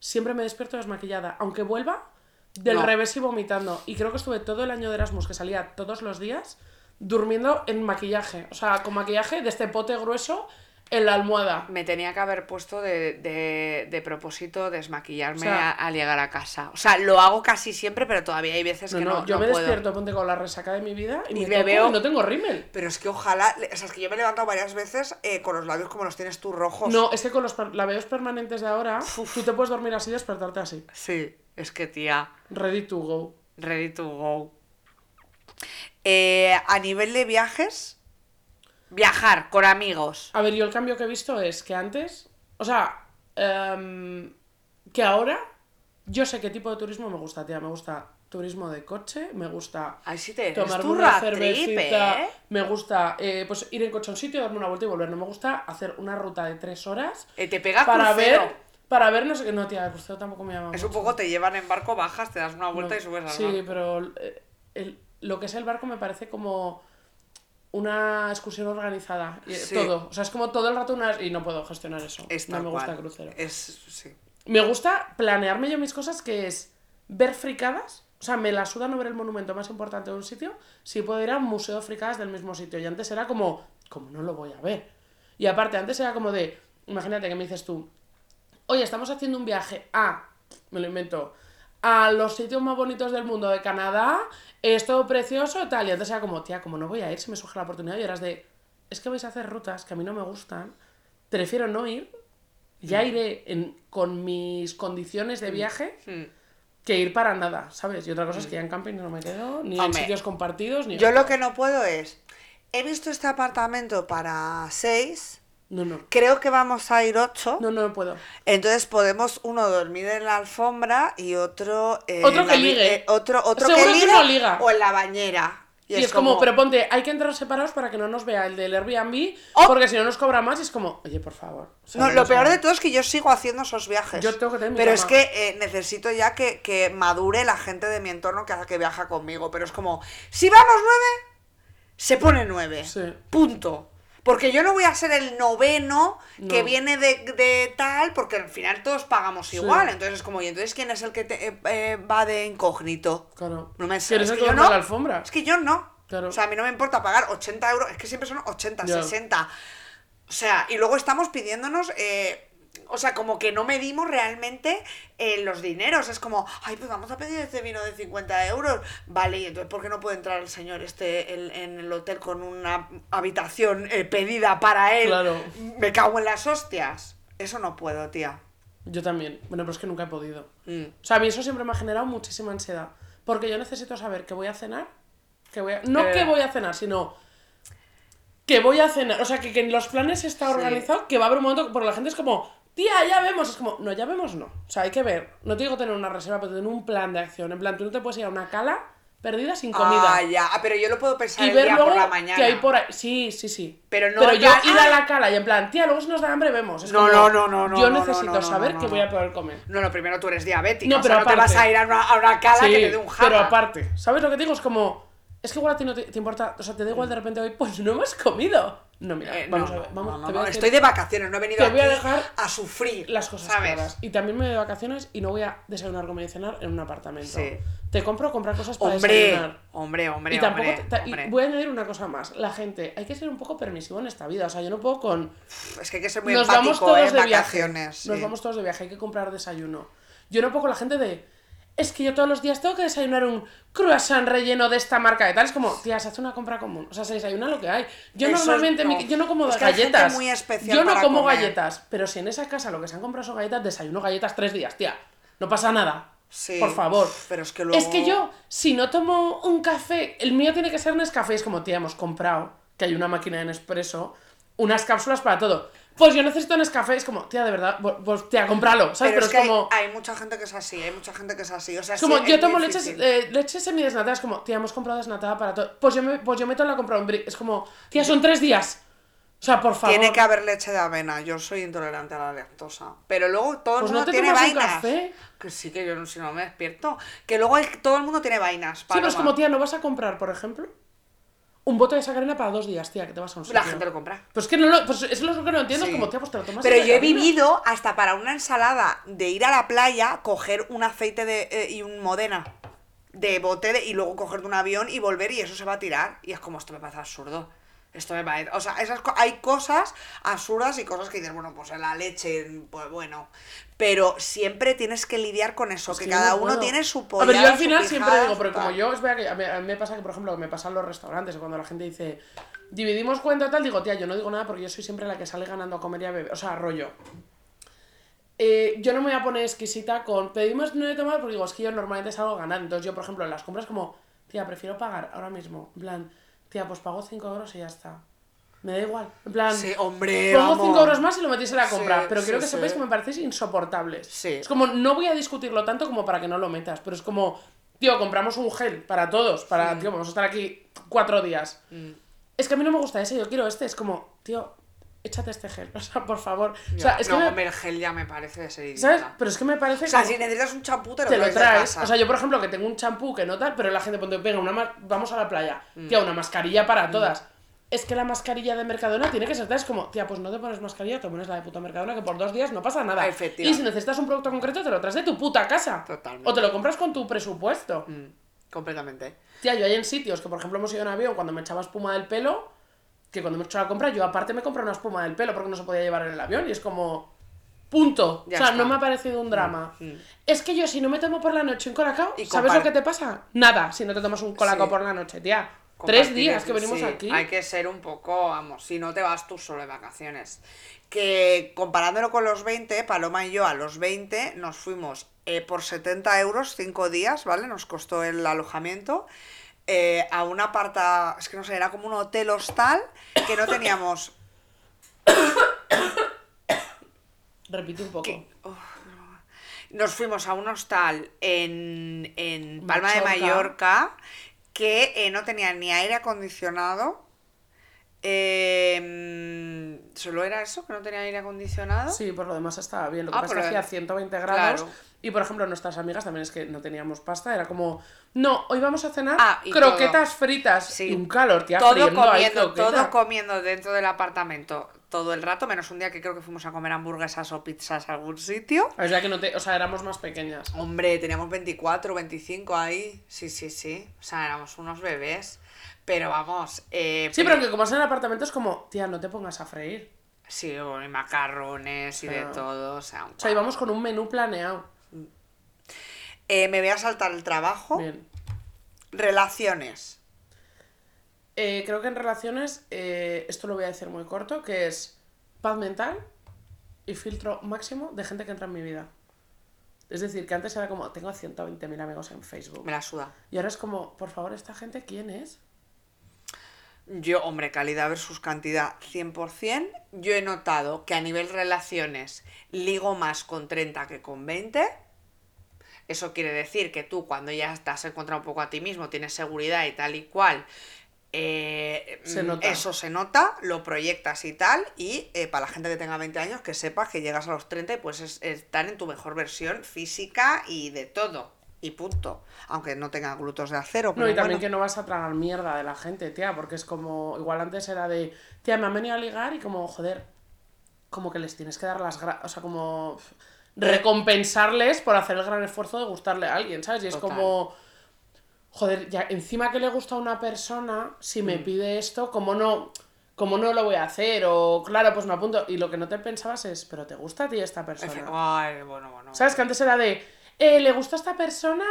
siempre me despierto desmaquillada. Aunque vuelva del No. revés y vomitando. Y creo que estuve todo el año de Erasmus, que salía todos los días, durmiendo en maquillaje. O sea, con maquillaje de este pote grueso en la almohada. Me tenía que haber puesto de, de, de propósito desmaquillarme O sea- a- al llegar a casa. O sea, lo hago casi siempre, pero todavía hay veces No, que no, no, yo no me puedo. despierto, ponte con la resaca de mi vida y, Y me veo- y no tengo rímel. Pero es que ojalá, o sea, es que yo me he levantado varias veces eh, con los labios como los tienes tú rojos. No, es que con los labios permanentes de ahora, tú te puedes dormir así y despertarte así. Sí, es que tía, Ready to go. ready to go. Eh, a nivel de viajes, viajar con amigos. A ver, yo el cambio que he visto es que antes, o sea, em, que ahora yo sé qué tipo de turismo me gusta, tía. Me gusta turismo de coche, me gusta sí te tu una trip, cervecita, ¿eh? me gusta eh, pues ir en coche a un sitio, darme una vuelta y volver. No me gusta hacer una ruta de tres horas Eh, te pega para crucero. ver, para ver no sé qué. No, tía, el crucero tampoco me llama Es mucho. un poco te llevan en barco, bajas, te das una vuelta No, y subes al Sí, barco. pero eh, el- lo que es el barco me parece como una excursión organizada. Sí. Todo. O sea, es como todo el rato una... Y no puedo gestionar eso. Es no me gusta cual. el crucero. Es, sí. Me gusta planearme yo mis cosas, que es ver fricadas. O sea, me la suda no ver el monumento más importante de un sitio si puedo ir a un museo de fricadas del mismo sitio. Y antes era como, como no lo voy a ver. Y aparte, antes era como de, imagínate que me dices tú, oye, estamos haciendo un viaje a, me lo invento, a los sitios más bonitos del mundo de Canadá, es todo precioso y tal. Y antes era como, tía, como no voy a ir si me surge la oportunidad. Y eras de, es que vais a hacer rutas que a mí no me gustan, prefiero no ir, ya iré en- con mis condiciones de viaje Mm. que ir para nada, ¿sabes? Y otra cosa es que ya en camping no me quedo, ni en sitios compartidos, ni... Yo lo que no puedo es. He visto este apartamento para seis. No, no. Creo que vamos a ir ocho. No, no puedo. Entonces podemos uno dormir en la alfombra y otro. eh, Otro que la ligue. eh, otro otro Seguro que que ligue no liga. O en la bañera. Y, es, como, pero ponte, hay que entrar separados para que no nos vea el del Airbnb, Oh. porque si no nos cobra más y es como, oye, por favor. o sea, No, lo peor de todo es que yo sigo haciendo esos viajes. Yo tengo que tener mi Pero es que eh, necesito ya que, que madure la gente de mi entorno que que viaja conmigo. Pero es como, si vamos nueve, se pone nueve. Sí. Punto. Porque yo no voy a ser el noveno que viene de, de tal, porque al final todos pagamos Sí. igual. Entonces es como, ¿y entonces quién es el que te, eh, eh, va de incógnito? Claro. No me ¿Quieres es el que yo no. la alfombra? Es que yo no. Claro. O sea, a mí no me importa pagar 80 euros, es que siempre son 80, Ya. 60. O sea, y luego estamos pidiéndonos, eh, o sea, como que no medimos realmente eh, los dineros. Es como, ay, pues vamos a pedir este vino de 50 euros. Vale, y entonces, ¿por qué no puede entrar el señor este el- en el hotel con una habitación eh, pedida para él? Claro. Me cago en las hostias. Eso no puedo, tía. Yo también. Bueno, pero es que nunca he podido. Mm. O sea, a mí eso siempre me ha generado muchísima ansiedad. Porque yo necesito saber que voy a cenar. Que voy a... No Eh. que voy a cenar, sino que voy a cenar. O sea, que, que en los planes está Sí. organizado, que va a haber un momento, porque la gente es como, tía, ya vemos. Es como, no, ya vemos, no. O sea, hay que ver. No te digo tener una reserva, pero tener un plan de acción. En plan, tú no te puedes ir a una cala perdida sin comida. Ah, ya. Ah, pero yo lo puedo pensar y el ver día luego por la mañana. que hay por ahí. Sí, sí, sí. Pero no Pero yo ya- ir a la cala y en plan, tía, luego si nos da hambre vemos. Es No, como, no, no, no, no, Yo no, necesito no, no, saber que voy a poder comer. No, no, primero tú eres diabética. No, o sea, pero no te vas aparte. a ir a una, a una cala Sí, que te dé un jarra. pero aparte, ¿sabes lo que te digo? Es como, es que igual a ti no te, te importa, o sea, te da igual de repente hoy, pues no hemos comido. No, mira, Eh, vamos no, a ver, vamos, no, a decir Estoy de vacaciones, no he venido te voy a dejar a sufrir. las cosas ¿sabes? claras. Y también me voy de vacaciones y no voy a desayunar, comer y cenar en un apartamento. Sí. Te compro comprar cosas para Hombre, desayunar. hombre, hombre, y tampoco hombre, te- ta- y hombre. voy a añadir una cosa más. La gente, hay que ser un poco permisivo en esta vida. O sea, yo no puedo con. Es que hay que ser muy Nos vamos todos ¿eh? de viaje. vacaciones. Nos vamos todos de viaje, hay que comprar desayuno. Yo no puedo con la gente de. Es que yo todos los días tengo que desayunar un croissant relleno de esta marca de tal. Es como, tía, se hace una compra común. O sea, se desayuna lo que hay. Yo Eso normalmente, no. mi- yo no como Es que hay gente galletas. muy especial yo no para como comer. galletas. Pero si en esa casa lo que se han comprado son galletas, desayuno galletas tres días, tía. No pasa nada. Sí, Por favor. pero es que luego- Es que yo, si no tomo un café, el mío tiene que ser Nescafé. Es como, tía, hemos comprado, que hay una máquina de Nespresso, unas cápsulas para todo. Pues yo necesito Nescafé. Es como, tía, de verdad, pues, tía, cómpralo. ¿Sabes? Pero, es que como... hay, mucha gente que es así, hay mucha gente que es así. O sea, Es como, sí, yo tomo leche, difícil. eh, leche semidesnatada, es como, tía, hemos comprado desnatada para todo. Pues yo, me, pues yo meto la compra en brick. Es como, tía, son tres días. O sea, por favor. Tiene que haber leche de avena, yo soy intolerante a la lactosa. Pero luego todo el Pues no mundo te tiene un vainas. café. Que sí, que yo no, si no me despierto. Que luego todo el mundo tiene vainas. Sí, pero es Paloma. como, tía, ¿no vas a comprar, por ejemplo? Un bote de sacarina para dos días, tía, que te vas a un sitio. La gente lo compra. Pues es que no lo, pues es lo que no entiendo, Sí. es como, tía, pues te lo tomas Pero yo he vivido hasta para una ensalada de ir a la playa, coger un aceite de, eh, y un modena de bote de- y luego coger de un avión y volver y eso se va a tirar. Y es como, esto me parece absurdo. Esto me parece... O sea, esas co- hay cosas absurdas y cosas que dices, bueno, pues en la leche, pues bueno. Pero siempre tienes que lidiar con eso, Es que, que yo cada no uno tiene su A polla. ver, yo al final siempre digo, pero como yo, es verdad que a mí, a mí me pasa que, por ejemplo, me pasa en los restaurantes, cuando la gente dice, dividimos cuenta tal, digo, tía, yo no digo nada porque yo soy siempre la que sale ganando a comer y a beber. O sea, rollo. Eh, yo no me voy a poner exquisita con pedimos no de tomar porque digo, es que yo normalmente salgo a ganar. Entonces yo, por ejemplo, en las compras como, tía, prefiero pagar ahora mismo. En plan, tía, pues pago 5 euros y ya está. Me da igual. En plan, Sí, hombre, pongo vamos. 5 euros más y lo metís en la compra. Sí, pero quiero sí, que sepáis que me parecéis insoportables. Sí. Es como, no voy a discutirlo tanto como para que no lo metas. Pero es como, tío, compramos un gel para todos. Para, Mm. tío, vamos a estar aquí cuatro días. Es que a mí no me gusta ese, yo quiero este. Es como, tío, échate este gel. <laughs> O sea, por favor. O sea, Ya, es no, que me- hombre, el gel ya me parece de ser idiota. ¿Sabes? Pero es que me parece O sea, como- si necesitas un champú, te lo, te lo traes. O sea, yo por ejemplo que tengo un champú que no tal, pero la gente ponte, venga, una ma- vamos a la playa. Mm. Tía, una mascarilla para todas. Es que la mascarilla de Mercadona tiene que ser tal, es como, tía, pues no te pones mascarilla, te pones la de puta Mercadona que por dos días no pasa nada. Efectivamente. Y si necesitas un producto concreto, te lo traes de tu puta casa. Totalmente. O te lo compras con tu presupuesto. Mm, completamente. Tía, yo hay en sitios que, por ejemplo, hemos ido en avión cuando me echaba espuma del pelo, que cuando hemos hecho la compra, yo aparte me compré una espuma del pelo porque no se podía llevar en el avión y es como. Punto. Ya o sea, está. no me ha parecido un drama. Mm, Es que yo, si no me tomo por la noche un colacao, ¿sabes lo que te pasa? Nada, si no te tomas un colacao Sí. por la noche, tía. Tres días que venimos sí, aquí. Hay que ser un poco, vamos, si no te vas tú solo de vacaciones. Que comparándolo con los 20, Paloma y yo a los 20 nos fuimos eh, por 70 euros, 5 días, ¿vale? Nos costó el alojamiento. Eh, a un aparta, es que no sé, era como un hotel hostal que no teníamos Repite un poco. que- uf, no. nos fuimos a un hostal en, en Palma de Mallorca. Mallorca que eh, no tenía ni aire acondicionado. Eh, ¿Solo era eso? ¿Que no tenía aire acondicionado? Sí, por lo demás estaba bien. Lo que Ah, pasa es que hacía 120 grados. claro. Y por ejemplo, nuestras amigas también es que no teníamos pasta. Era como, no, hoy vamos a cenar Ah, croquetas fritas. Sí. Y un calor, tía, todo friendo comiendo, todo comiendo dentro del apartamento todo el rato, menos un día que creo que fuimos a comer hamburguesas o pizzas a algún sitio. O sea, que no te... O sea, éramos más pequeñas. Hombre, teníamos 24, 25 ahí. Sí, sí, sí. O sea, éramos unos bebés. Pero vamos. Eh, Sí, pero que como es en el apartamento es como, tía, no te pongas a freír. Sí, o y macarrones y de todo. O sea, O sea, íbamos con un menú planeado. Eh, me voy a saltar el trabajo. Bien. Relaciones. Eh, creo que en relaciones, eh, esto lo voy a decir muy corto, que es paz mental y filtro máximo de gente que entra en mi vida. Es decir, que antes era como, tengo 120.000 amigos en Facebook. Me la suda. Y ahora es como, por favor, ¿esta gente quién es? Yo, hombre, calidad versus cantidad 100%. Yo he notado que a nivel relaciones ligo más con 30 que con 20. Eso quiere decir que tú cuando ya te has encontrado un poco a ti mismo, tienes seguridad y tal y cual, eh, Se eso se nota, lo proyectas y tal, y eh, para la gente que tenga 20 años, que sepas que llegas a los 30 y puedes es- estar en tu mejor versión física y de todo. Y punto. Aunque no tenga glutos de acero. No, y también bueno. que no vas a tragar mierda de la gente, tía, porque es como, igual antes era de, tía, me han venido a ligar y como, joder, como que les tienes que dar las gracias, o sea, como recompensarles por hacer el gran esfuerzo de gustarle a alguien, ¿sabes? Y es Total. como, joder, ya encima que le gusta a una persona, si Mm. me pide esto, ¿cómo no, cómo no lo voy a hacer? O, claro, pues me apunto. Y lo que no te pensabas es, pero ¿te gusta a ti esta persona? Ay, bueno, bueno. ¿Sabes? Que antes era de, eh, le gusta a esta persona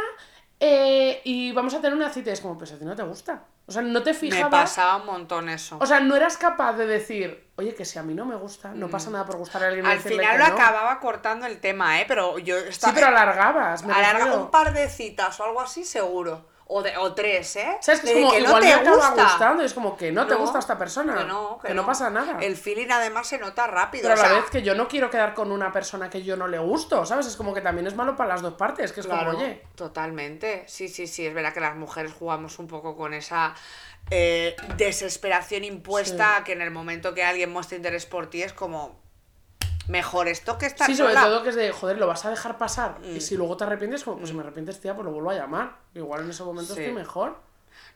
eh, y vamos a tener una cita. Y es como, pues a ti no te gusta. O sea, no te Me fijabas. pasaba un montón eso. O sea, no eras capaz de decir, oye, que si a mí no me gusta, no pasa nada por gustar a alguien. Mm. Al final lo no. acababa cortando el tema, ¿eh? Pero yo Sí, estaba... pero alargabas. Me Alarga refiero. un par de citas o algo así, seguro. O, de, o tres, ¿eh? ¿Sabes? Que es como, que no igual te me acaba gusta. gustando. y Es como que no, te No, gusta esta persona. Que no, que, no. pasa nada. El feeling además se nota rápido. Pero a o sea, la vez que yo no quiero quedar con una persona que yo no le gusto, ¿sabes? Es como que también es malo para las dos partes, que es Claro, como, oye, totalmente. Sí, sí, sí. Es verdad que las mujeres jugamos un poco con esa eh, desesperación impuesta Sí. que en el momento que alguien muestra interés por ti es como mejor esto que estar sí, sobre sola. todo que es de, joder, lo vas a dejar pasar. Mm. Y si luego te arrepientes, como, pues si me arrepientes, tía, pues lo vuelvo a llamar. Igual en ese momento Sí. estoy mejor.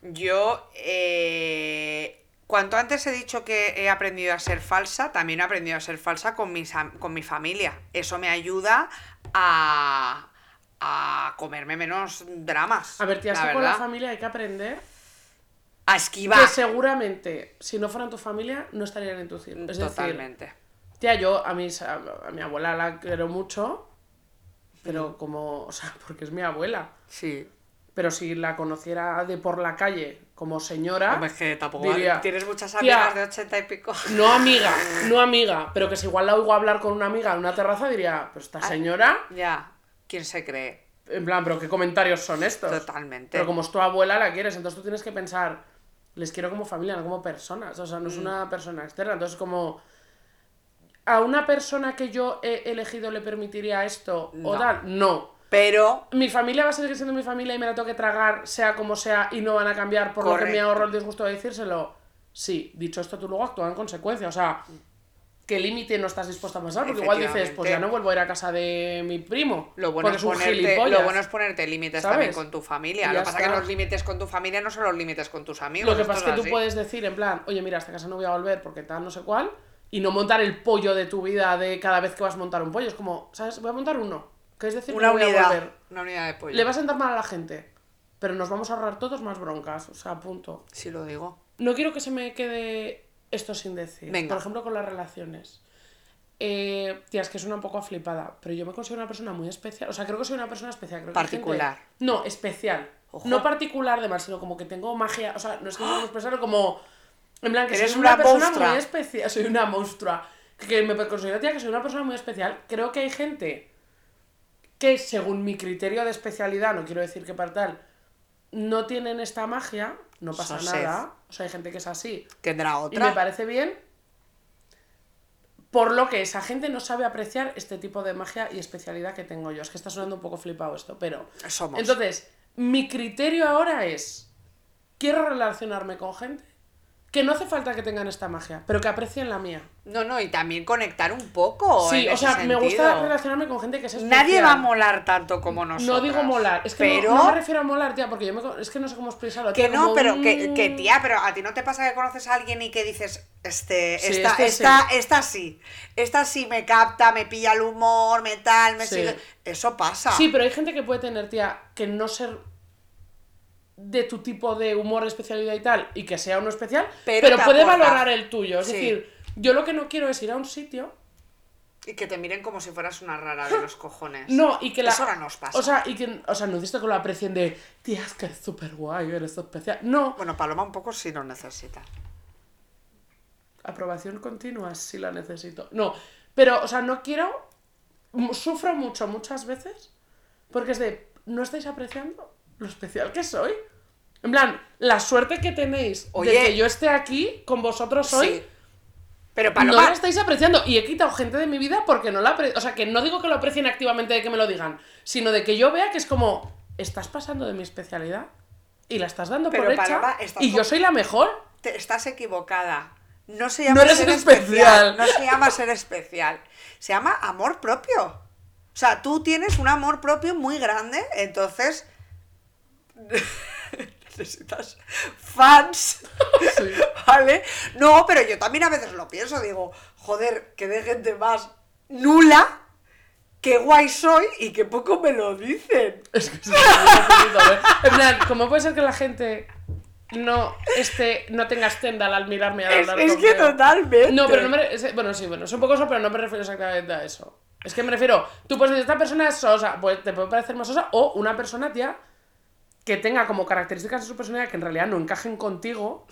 Yo, eh, cuanto antes he dicho que he aprendido a ser falsa, también he aprendido a ser falsa con, mis, con mi familia. Eso me ayuda a, a comerme menos dramas. A ver, tía, la con la familia hay que aprender A esquivar. que seguramente, si no fueran tu familia, no estarían en tu círculo. Es decir, Totalmente. Tía, yo a, mis, a, a mi abuela la quiero mucho, pero como, o sea, <laughs> porque es mi abuela. Sí. Pero si la conociera de por la calle como señora, Hombre, es que tampoco diría, tienes muchas "Tía, amigas de ochenta y pico. <laughs> No amiga, no amiga, pero que si igual la oigo hablar con una amiga en una terraza diría, pues esta señora, Ya, ¿quién se cree? en plan, pero qué comentarios son estos. Totalmente. Pero como es tu abuela la quieres, entonces tú tienes que pensar, les quiero como familia, no como personas, o sea, no es Mm. una persona externa, entonces como a una persona que yo he elegido le permitiría esto o No. tal, no. Pero Mi familia va a seguir siendo mi familia y me la tengo que tragar, sea como sea, y no van a cambiar por lo que me ahorro el disgusto de decírselo. Sí, dicho esto, tú luego actúas en consecuencia. O sea, ¿qué límite no estás dispuesta a pasar? Porque igual dices, pues ya no vuelvo a ir a casa de mi primo. Lo bueno, porque es ponerte, lo bueno es ponerte límites también con tu familia. Lo que pasa es que los límites con tu familia no son los límites con tus amigos. Lo que pasa es que tú así. puedes decir, en plan, oye, mira, a esta casa no voy a volver porque tal, no sé cuál, y no montar el pollo de tu vida de cada vez que vas a montar un pollo. Es como, ¿sabes? Voy a montar uno. Que es decir, que Una no voy a unidad. volver. Una unidad de pollo. Le va a sentar mal a la gente, pero nos vamos a ahorrar todos más broncas. O sea, punto. Sí lo digo. No quiero que se me quede esto sin decir. Venga. Por ejemplo, con las relaciones. Eh, tía, es que es una un poco flipada, pero yo me considero una persona muy especial. O sea, creo que soy una persona especial. Creo que hay gente- Particular. No, especial. Ojo. No particular de mal, sino como que tengo magia. O sea, no es que sea muy especial, como. En plan, que Eres soy una, una persona monstrua. muy especial. Soy una monstrua. Que me considero, tía, que soy una persona muy especial. Creo que hay gente que, según mi criterio de especialidad, no quiero decir que para tal, no tienen esta magia, no pasa nada. O sea, hay gente que es así. Tendrá Y otra. me parece bien. Por lo que esa gente no sabe apreciar este tipo de magia y especialidad que tengo yo. Es que está sonando un poco flipado esto, pero. Somos. Entonces, mi criterio ahora es. Quiero relacionarme con gente que no hace falta que tengan esta magia, pero que aprecien la mía. No, no, y también conectar un poco. sí, en o ese sea, me gusta relacionarme con gente que es especial. Nadie va a molar tanto como nosotros. No digo molar, es que no- pero... no, me refiero a molar, tía, porque yo me, es que no sé cómo expresarlo. Que tía, no, como pero que, que, tía, pero a ti no te pasa que conoces a alguien y que dices, este, Sí, esta, este esta, sí. esta sí, esta sí me capta, me pilla el humor, me tal, me Sí. sigue. Eso pasa. Sí, pero hay gente que puede tener, tía, que no ser de tu tipo de humor, especialidad y tal, y que sea uno especial, Pero puede aporta. valorar el tuyo. Es Sí. decir, yo lo que no quiero es ir a un sitio. Y que te miren como si fueras una rara de los cojones. <laughs> No, y que la. Eso ahora nos pasa. O sea, y que, o sea, no necesito que lo aprecien de, tía, es que es súper guay, eres especial. No, Bueno, Paloma un poco sí lo necesita. aprobación continua si la necesito. No, pero, o sea, no quiero. Sufro mucho muchas veces porque es de, no estáis apreciando lo especial que soy. En plan, la suerte que tenéis Oye. de que yo esté aquí con vosotros hoy. Sí. Pero No Paloma, la estáis apreciando y he quitado gente de mi vida porque no la O sea, que no digo que lo aprecien activamente de que me lo digan, sino de que yo vea que es como, estás pasando de mi especialidad y la estás dando Pero, por hecha Paloma, y yo soy la mejor. te- estás equivocada. No se llama No eres ser especial. No se llama ser especial. Se llama amor propio. O sea, tú tienes un amor propio muy grande, entonces necesitas fans, Sí. <laughs> ¿vale? No, pero yo también a veces lo pienso, digo, joder, que de gente más nula, qué guay soy y que poco me lo dicen. Es que sí, ver. En plan, ¿cómo puede ser que la gente no esté, no tenga Stendhal al mirarme al Es, hablar es que conmigo? totalmente. No, pero no me... es- Bueno, sí, bueno, es un poco eso, pero no me refiero exactamente a eso. Es que me refiero, tú puedes decir, esta persona es sosa, pues te puede parecer más sosa, o una persona, tía, que tenga como características de su personalidad que en realidad no encajen contigo,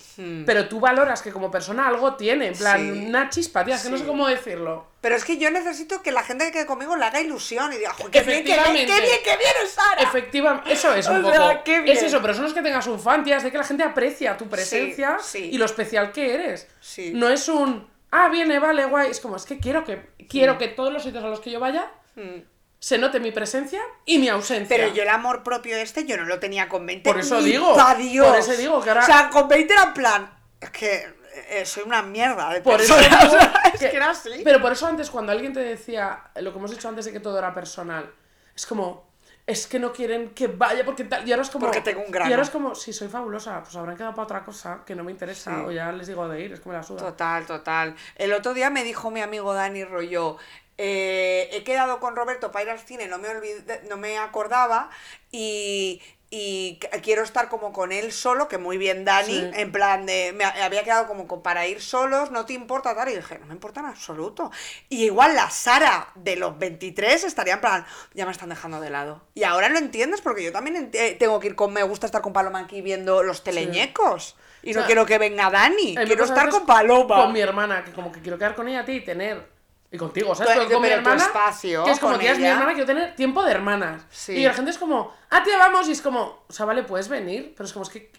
pero tú valoras que como persona algo tiene, en plan, Hmm. Sí. una chispa, tía, que no sé cómo decirlo. Pero es que yo necesito que la gente que quede conmigo le haga ilusión y diga, "Jo, qué bien, qué bien, qué bien, qué bien es Sara. Efectivamente, eso es un <laughs> O sea, poco. qué bien. Es eso, pero eso no es que tengas un fan, tía, es de que la gente aprecia tu presencia sí. y lo especial que eres. No es un, ah, viene, vale, guay. Es como, es que quiero que, quiero que todos los sitios a los que yo vaya Mm. Se note mi presencia y mi ausencia. Pero yo el amor propio este yo no lo tenía con 20. Por eso digo, Dios. por eso digo que ahora- O sea, con 20 era en plan, es que eh, soy una mierda de Por eso persona. digo o sea, es que- que era así. Pero por eso antes, cuando alguien te decía lo que hemos dicho antes de que todo era personal, es como, es que no quieren que vaya porque tal. Y ahora es como. Porque tengo un grano. Y ahora es como, si soy fabulosa, pues habrán quedado para otra cosa que no me interesa, Sí. o ya les digo de ir, es me la suda. Total, total. El otro día me dijo mi amigo Dani Rollo, eh, he quedado con Roberto para ir al cine, no me, olvidé- no me acordaba y, y qu- quiero estar como con él solo, que muy bien Dani, Sí. en plan de, me ha- había quedado como con- para ir solos, no te importa tal, y dije, no me importa en absoluto. Y igual la Sara de los 23 estaría en plan, ya me están dejando de lado. Y ahora lo entiendes porque yo también tengo que ir con, me gusta estar con Paloma aquí viendo los teleñecos. Y O no quiero que venga Dani, quiero estar con Paloma. Con mi hermana, que como que quiero quedar con ella a ti y tener. Y contigo, ¿sabes? Pero con mi hermana. espacio que es como, tía, es mi hermana, quiero tener tiempo de hermanas. Sí. Y la gente es como, ah, tía, vamos. Y es como, o sea, vale, puedes venir, pero es como, es que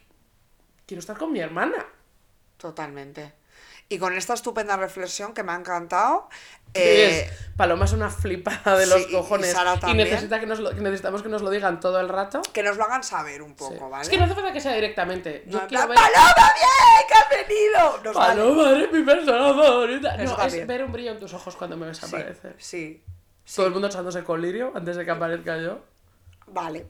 quiero estar con mi hermana. Totalmente. Y con esta estupenda reflexión que me ha encantado, eh, es, Paloma es una flipada de los sí, y cojones. Sara Y, necesita que, nos lo- que necesitamos que nos lo digan todo el rato. que nos lo hagan saber un poco, Sí. ¿vale? Es que no hace falta que sea directamente. Yo No, en quiero plan, ver. ¡Paloma, bien! ¡Que has venido! Nos vale. Paloma, eres mi persona favorita. Eso No, también. es ver un brillo en tus ojos cuando me ves Sí, aparecer. sí, Todo el mundo echándose colirio antes de que aparezca yo. vale.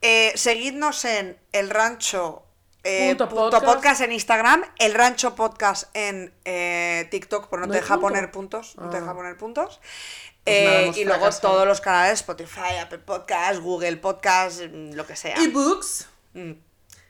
Eh, seguidnos en el rancho eh, Punto punto podcast. podcast en Instagram, el rancho podcast en eh, TikTok, porque no, ¿No te deja punto? poner puntos, no te Ah. deja poner puntos. Pues Eh, y luego todos los canales, Spotify, Apple Podcast, Google Podcast, mm, lo que sea. Ebooks. Mm.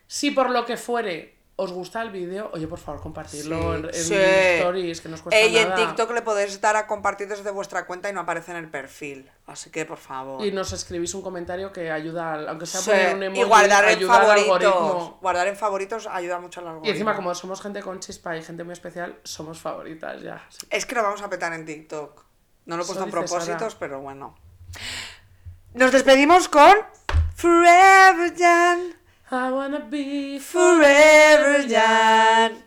Si por lo que fuere os gusta el vídeo, oye, por favor, compartirlo en, en Sí. stories, que no os cuesta y en. TikTok le podéis dar a compartir desde vuestra cuenta y no aparece en el perfil. Así que, por favor. Y nos escribís un comentario que ayuda, al- aunque sea Sí, poner un emoji, y guardar en favoritos. Guardar en favoritos ayuda mucho al algoritmo. Y encima, como somos gente con chispa y gente muy especial, somos favoritas ya. Es que lo vamos a petar en TikTok. No lo he puesto en propósitos, Sara. pero bueno. Nos despedimos con Forever Young. I wanna be Forever Young.